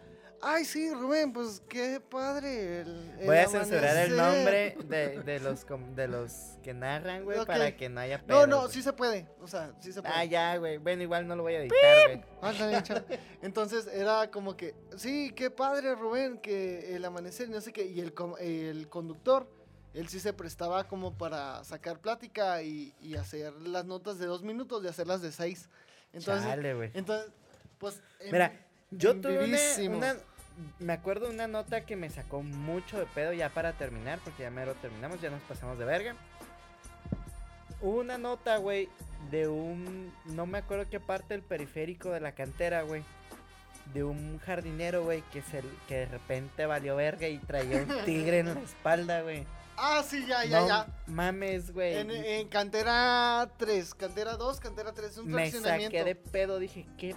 B: Ay, sí, Rubén, pues qué padre. el- el
A: Voy a censurar el
B: amanecer".
A: nombre [laughs] de, de los com- de los que narran, güey, para que no haya
B: No,
A: pedos,
B: no,
A: güey.
B: sí se puede. O sea, sí se puede.
A: Ah, ya, güey. Bueno, igual no lo voy a editar, güey.
B: Chao. Entonces era como que, sí, qué padre, Rubén, que el amanecer, no sé qué. Y el, com- el conductor, él sí se prestaba como para sacar plática y, y hacer las notas de dos minutos y hacerlas de seis. Entonces,
A: Chale, güey.
B: entonces pues. en-
A: Mira, yo tuve una, Me acuerdo de una nota que me sacó mucho de pedo ya para terminar, porque ya mero terminamos, ya nos pasamos de verga. Hubo una nota, güey, de un. No me acuerdo qué parte del periférico de la cantera, güey. De un jardinero, güey, que, se, que de repente valió verga y traía un tigre en la espalda, güey.
B: Ah, sí, ya, ya,
A: no
B: ya.
A: mames, güey.
B: En, en cantera 3, cantera 2, cantera 3, un
A: me
B: fraccionamiento.
A: saqué de pedo, dije, ¿qué,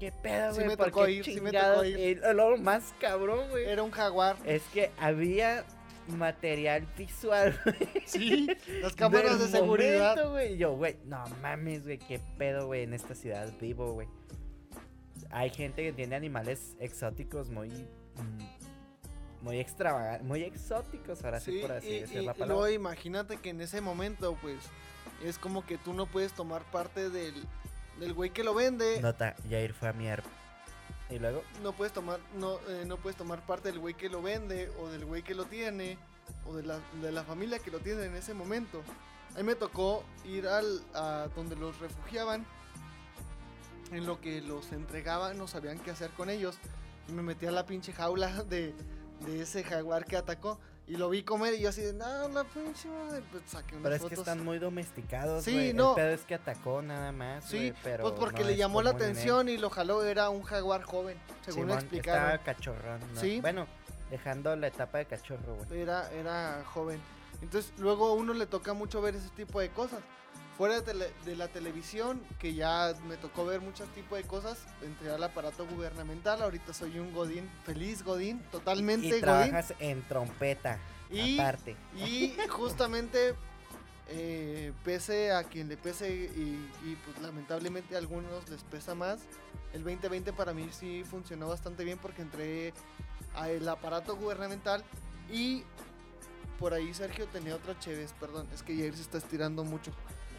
A: qué pedo,
B: Sí
A: güey?
B: me
A: ¿Por
B: tocó ir, sí me tocó ir.
A: Lo más cabrón, güey.
B: Era un jaguar.
A: Es que había material visual, [laughs] güey.
B: Sí, las cámaras de seguridad.
A: momento, güey. Yo, güey, no mames, güey, qué pedo, güey, en esta ciudad vivo, güey. Hay gente que tiene animales exóticos muy. Muy extravagantes, muy exóticos, ahora sí,
B: Sí,
A: por así
B: y,
A: decir
B: y-
A: la
B: y luego
A: palabra.
B: imagínate que en ese momento, pues, es como que tú no puedes tomar parte del, del güey que lo vende. No.
A: Nota, Jair fue a mi. Y luego,
B: puedes tomar, no, eh, no puedes tomar parte del güey que lo vende, o del güey que lo tiene, o de la, de la familia que lo tiene en ese momento. A mí me tocó ir al, a donde los refugiaban, en lo que los entregaban, no sabían qué hacer con ellos. Y me metí a la pinche jaula de, de ese jaguar que atacó. Y lo vi comer y yo así de, no, la pinche madre", Pues saqué unas
A: pero es que están muy domesticados,
B: Sí, no.
A: El pedo es que atacó nada más,
B: Sí,
A: güey, pero
B: pues porque
A: no
B: le llamó la atención y lo jaló, era un jaguar joven, según
A: Simón,
B: explicaron.
A: Estaba cachorrón. ¿no?
B: Sí.
A: Bueno, dejando la etapa de cachorro, güey.
B: Era, era joven. Entonces, luego a uno le toca mucho ver ese tipo de cosas. Fuera de, tele- de la televisión, que ya me tocó ver muchos tipos de cosas, entré al aparato gubernamental. Ahorita soy un Godín, feliz Godín, totalmente
A: Y
B: Godín.
A: trabajas en trompeta,
B: Y,
A: aparte.
B: y justamente, eh, pese a quien le pese, y, y, pues lamentablemente a algunos les pesa más, el 2020 para mí sí funcionó bastante bien porque entré al aparato gubernamental y por ahí Sergio tenía otra Cheves, perdón, es que Jair se está estirando mucho.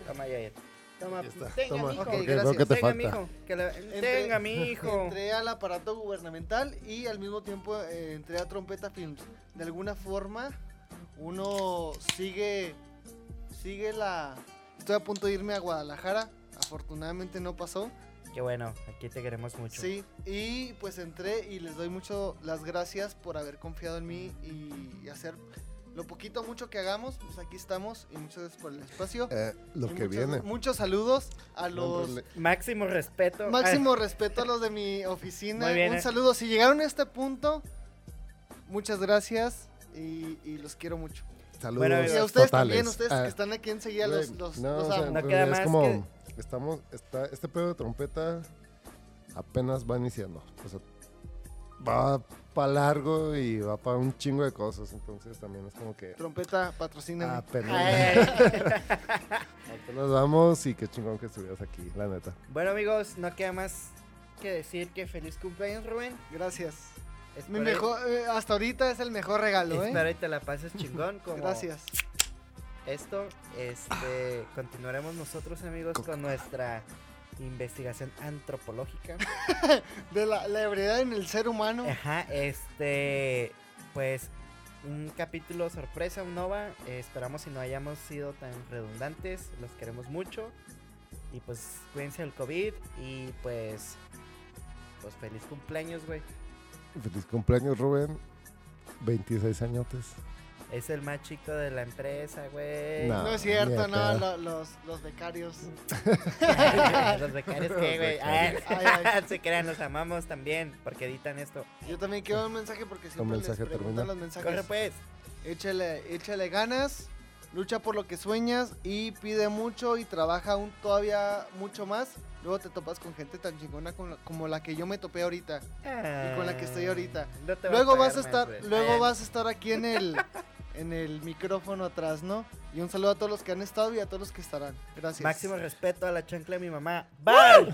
A: Toma, Yair. Toma,
C: está,
A: tenga,
C: toma,
A: mijo.
B: Ok, gracias.
C: veo que te
A: Tenga,
C: falta.
A: mijo. que
B: Entré-
A: Tenga, mi hijo.
B: Entré al aparato gubernamental y al mismo tiempo eh, entré a Trompeta Films. De alguna forma, uno sigue, sigue la... Estoy a punto de irme a Guadalajara, afortunadamente no pasó.
A: Qué bueno, aquí te queremos mucho.
B: Sí, y pues entré y les doy mucho las gracias por haber confiado en mí y hacer lo poquito o mucho que hagamos. Pues aquí estamos y muchas gracias por el espacio.
C: Eh, lo
B: Y
C: que
B: muchos-
C: viene.
B: Muchos saludos a los...
A: Máximo respeto.
B: Máximo [laughs] respeto a los de mi oficina.
A: Muy bien,
B: Un
A: eh.
B: saludo. Si llegaron a este punto, muchas gracias y, y los quiero mucho.
C: Saludos
A: Bueno,
B: Y a ustedes
C: totales.
B: también, ustedes
C: Ah,
B: que están aquí enseguida, los, los,
C: no,
B: los
C: o sea,
B: amo.
A: No
C: pues,
A: queda
C: es
A: más
C: como,
A: que-
C: estamos, está, este pedo de trompeta apenas va iniciando. O sea, va para largo y va para un chingo de cosas. Entonces también es como que
B: Trompeta, patrocina.
C: apenas,
A: Ay. [laughs]
C: apenas vamos y qué chingón que estuvieras aquí, la neta.
A: Bueno amigos, no queda más que decir que feliz cumpleaños Rubén.
B: Gracias. Mi
A: Espero-
B: mejor, eh, hasta ahorita es el mejor regalo, ¿eh?
A: Espero y te la pases chingón como
B: Gracias.
A: esto. Este, continuaremos nosotros amigos con nuestra investigación antropológica. [laughs]
B: De la, la ebriedad en el ser humano.
A: Ajá, este, pues un capítulo sorpresa, un Nova. eh, esperamos si no hayamos sido tan redundantes. Los queremos mucho. Y pues cuídense del COVID. Y pues, pues feliz cumpleaños, güey.
C: Feliz cumpleaños, Rubén. 26 añotes.
A: Es el más chico de la empresa, güey.
C: No.
B: No es cierto, no, lo- los, los becarios. [laughs]
A: los becarios que, güey. Ah,
B: becarios. Ay, [laughs]
A: se crean, los amamos también. Porque editan esto.
B: Yo también quiero un mensaje porque siempre
C: mensaje
B: les preguntan
C: termina.
B: los mensajes.
A: Corre pues.
B: Échale, échale ganas, lucha por lo que sueñas y pide mucho y trabaja aún todavía mucho más. Luego te topas con gente tan chingona como la, como la que yo me topé ahorita.
A: Y
B: con la que estoy ahorita.
A: No va
B: Luego
A: pagar
B: vas a estar, luego
A: Ah,
B: vas a estar aquí en el en el micrófono atrás, ¿no? Y un saludo a todos los que han estado y a todos los que estarán. Gracias.
A: Máximo respeto a la chancla de mi mamá. Bye.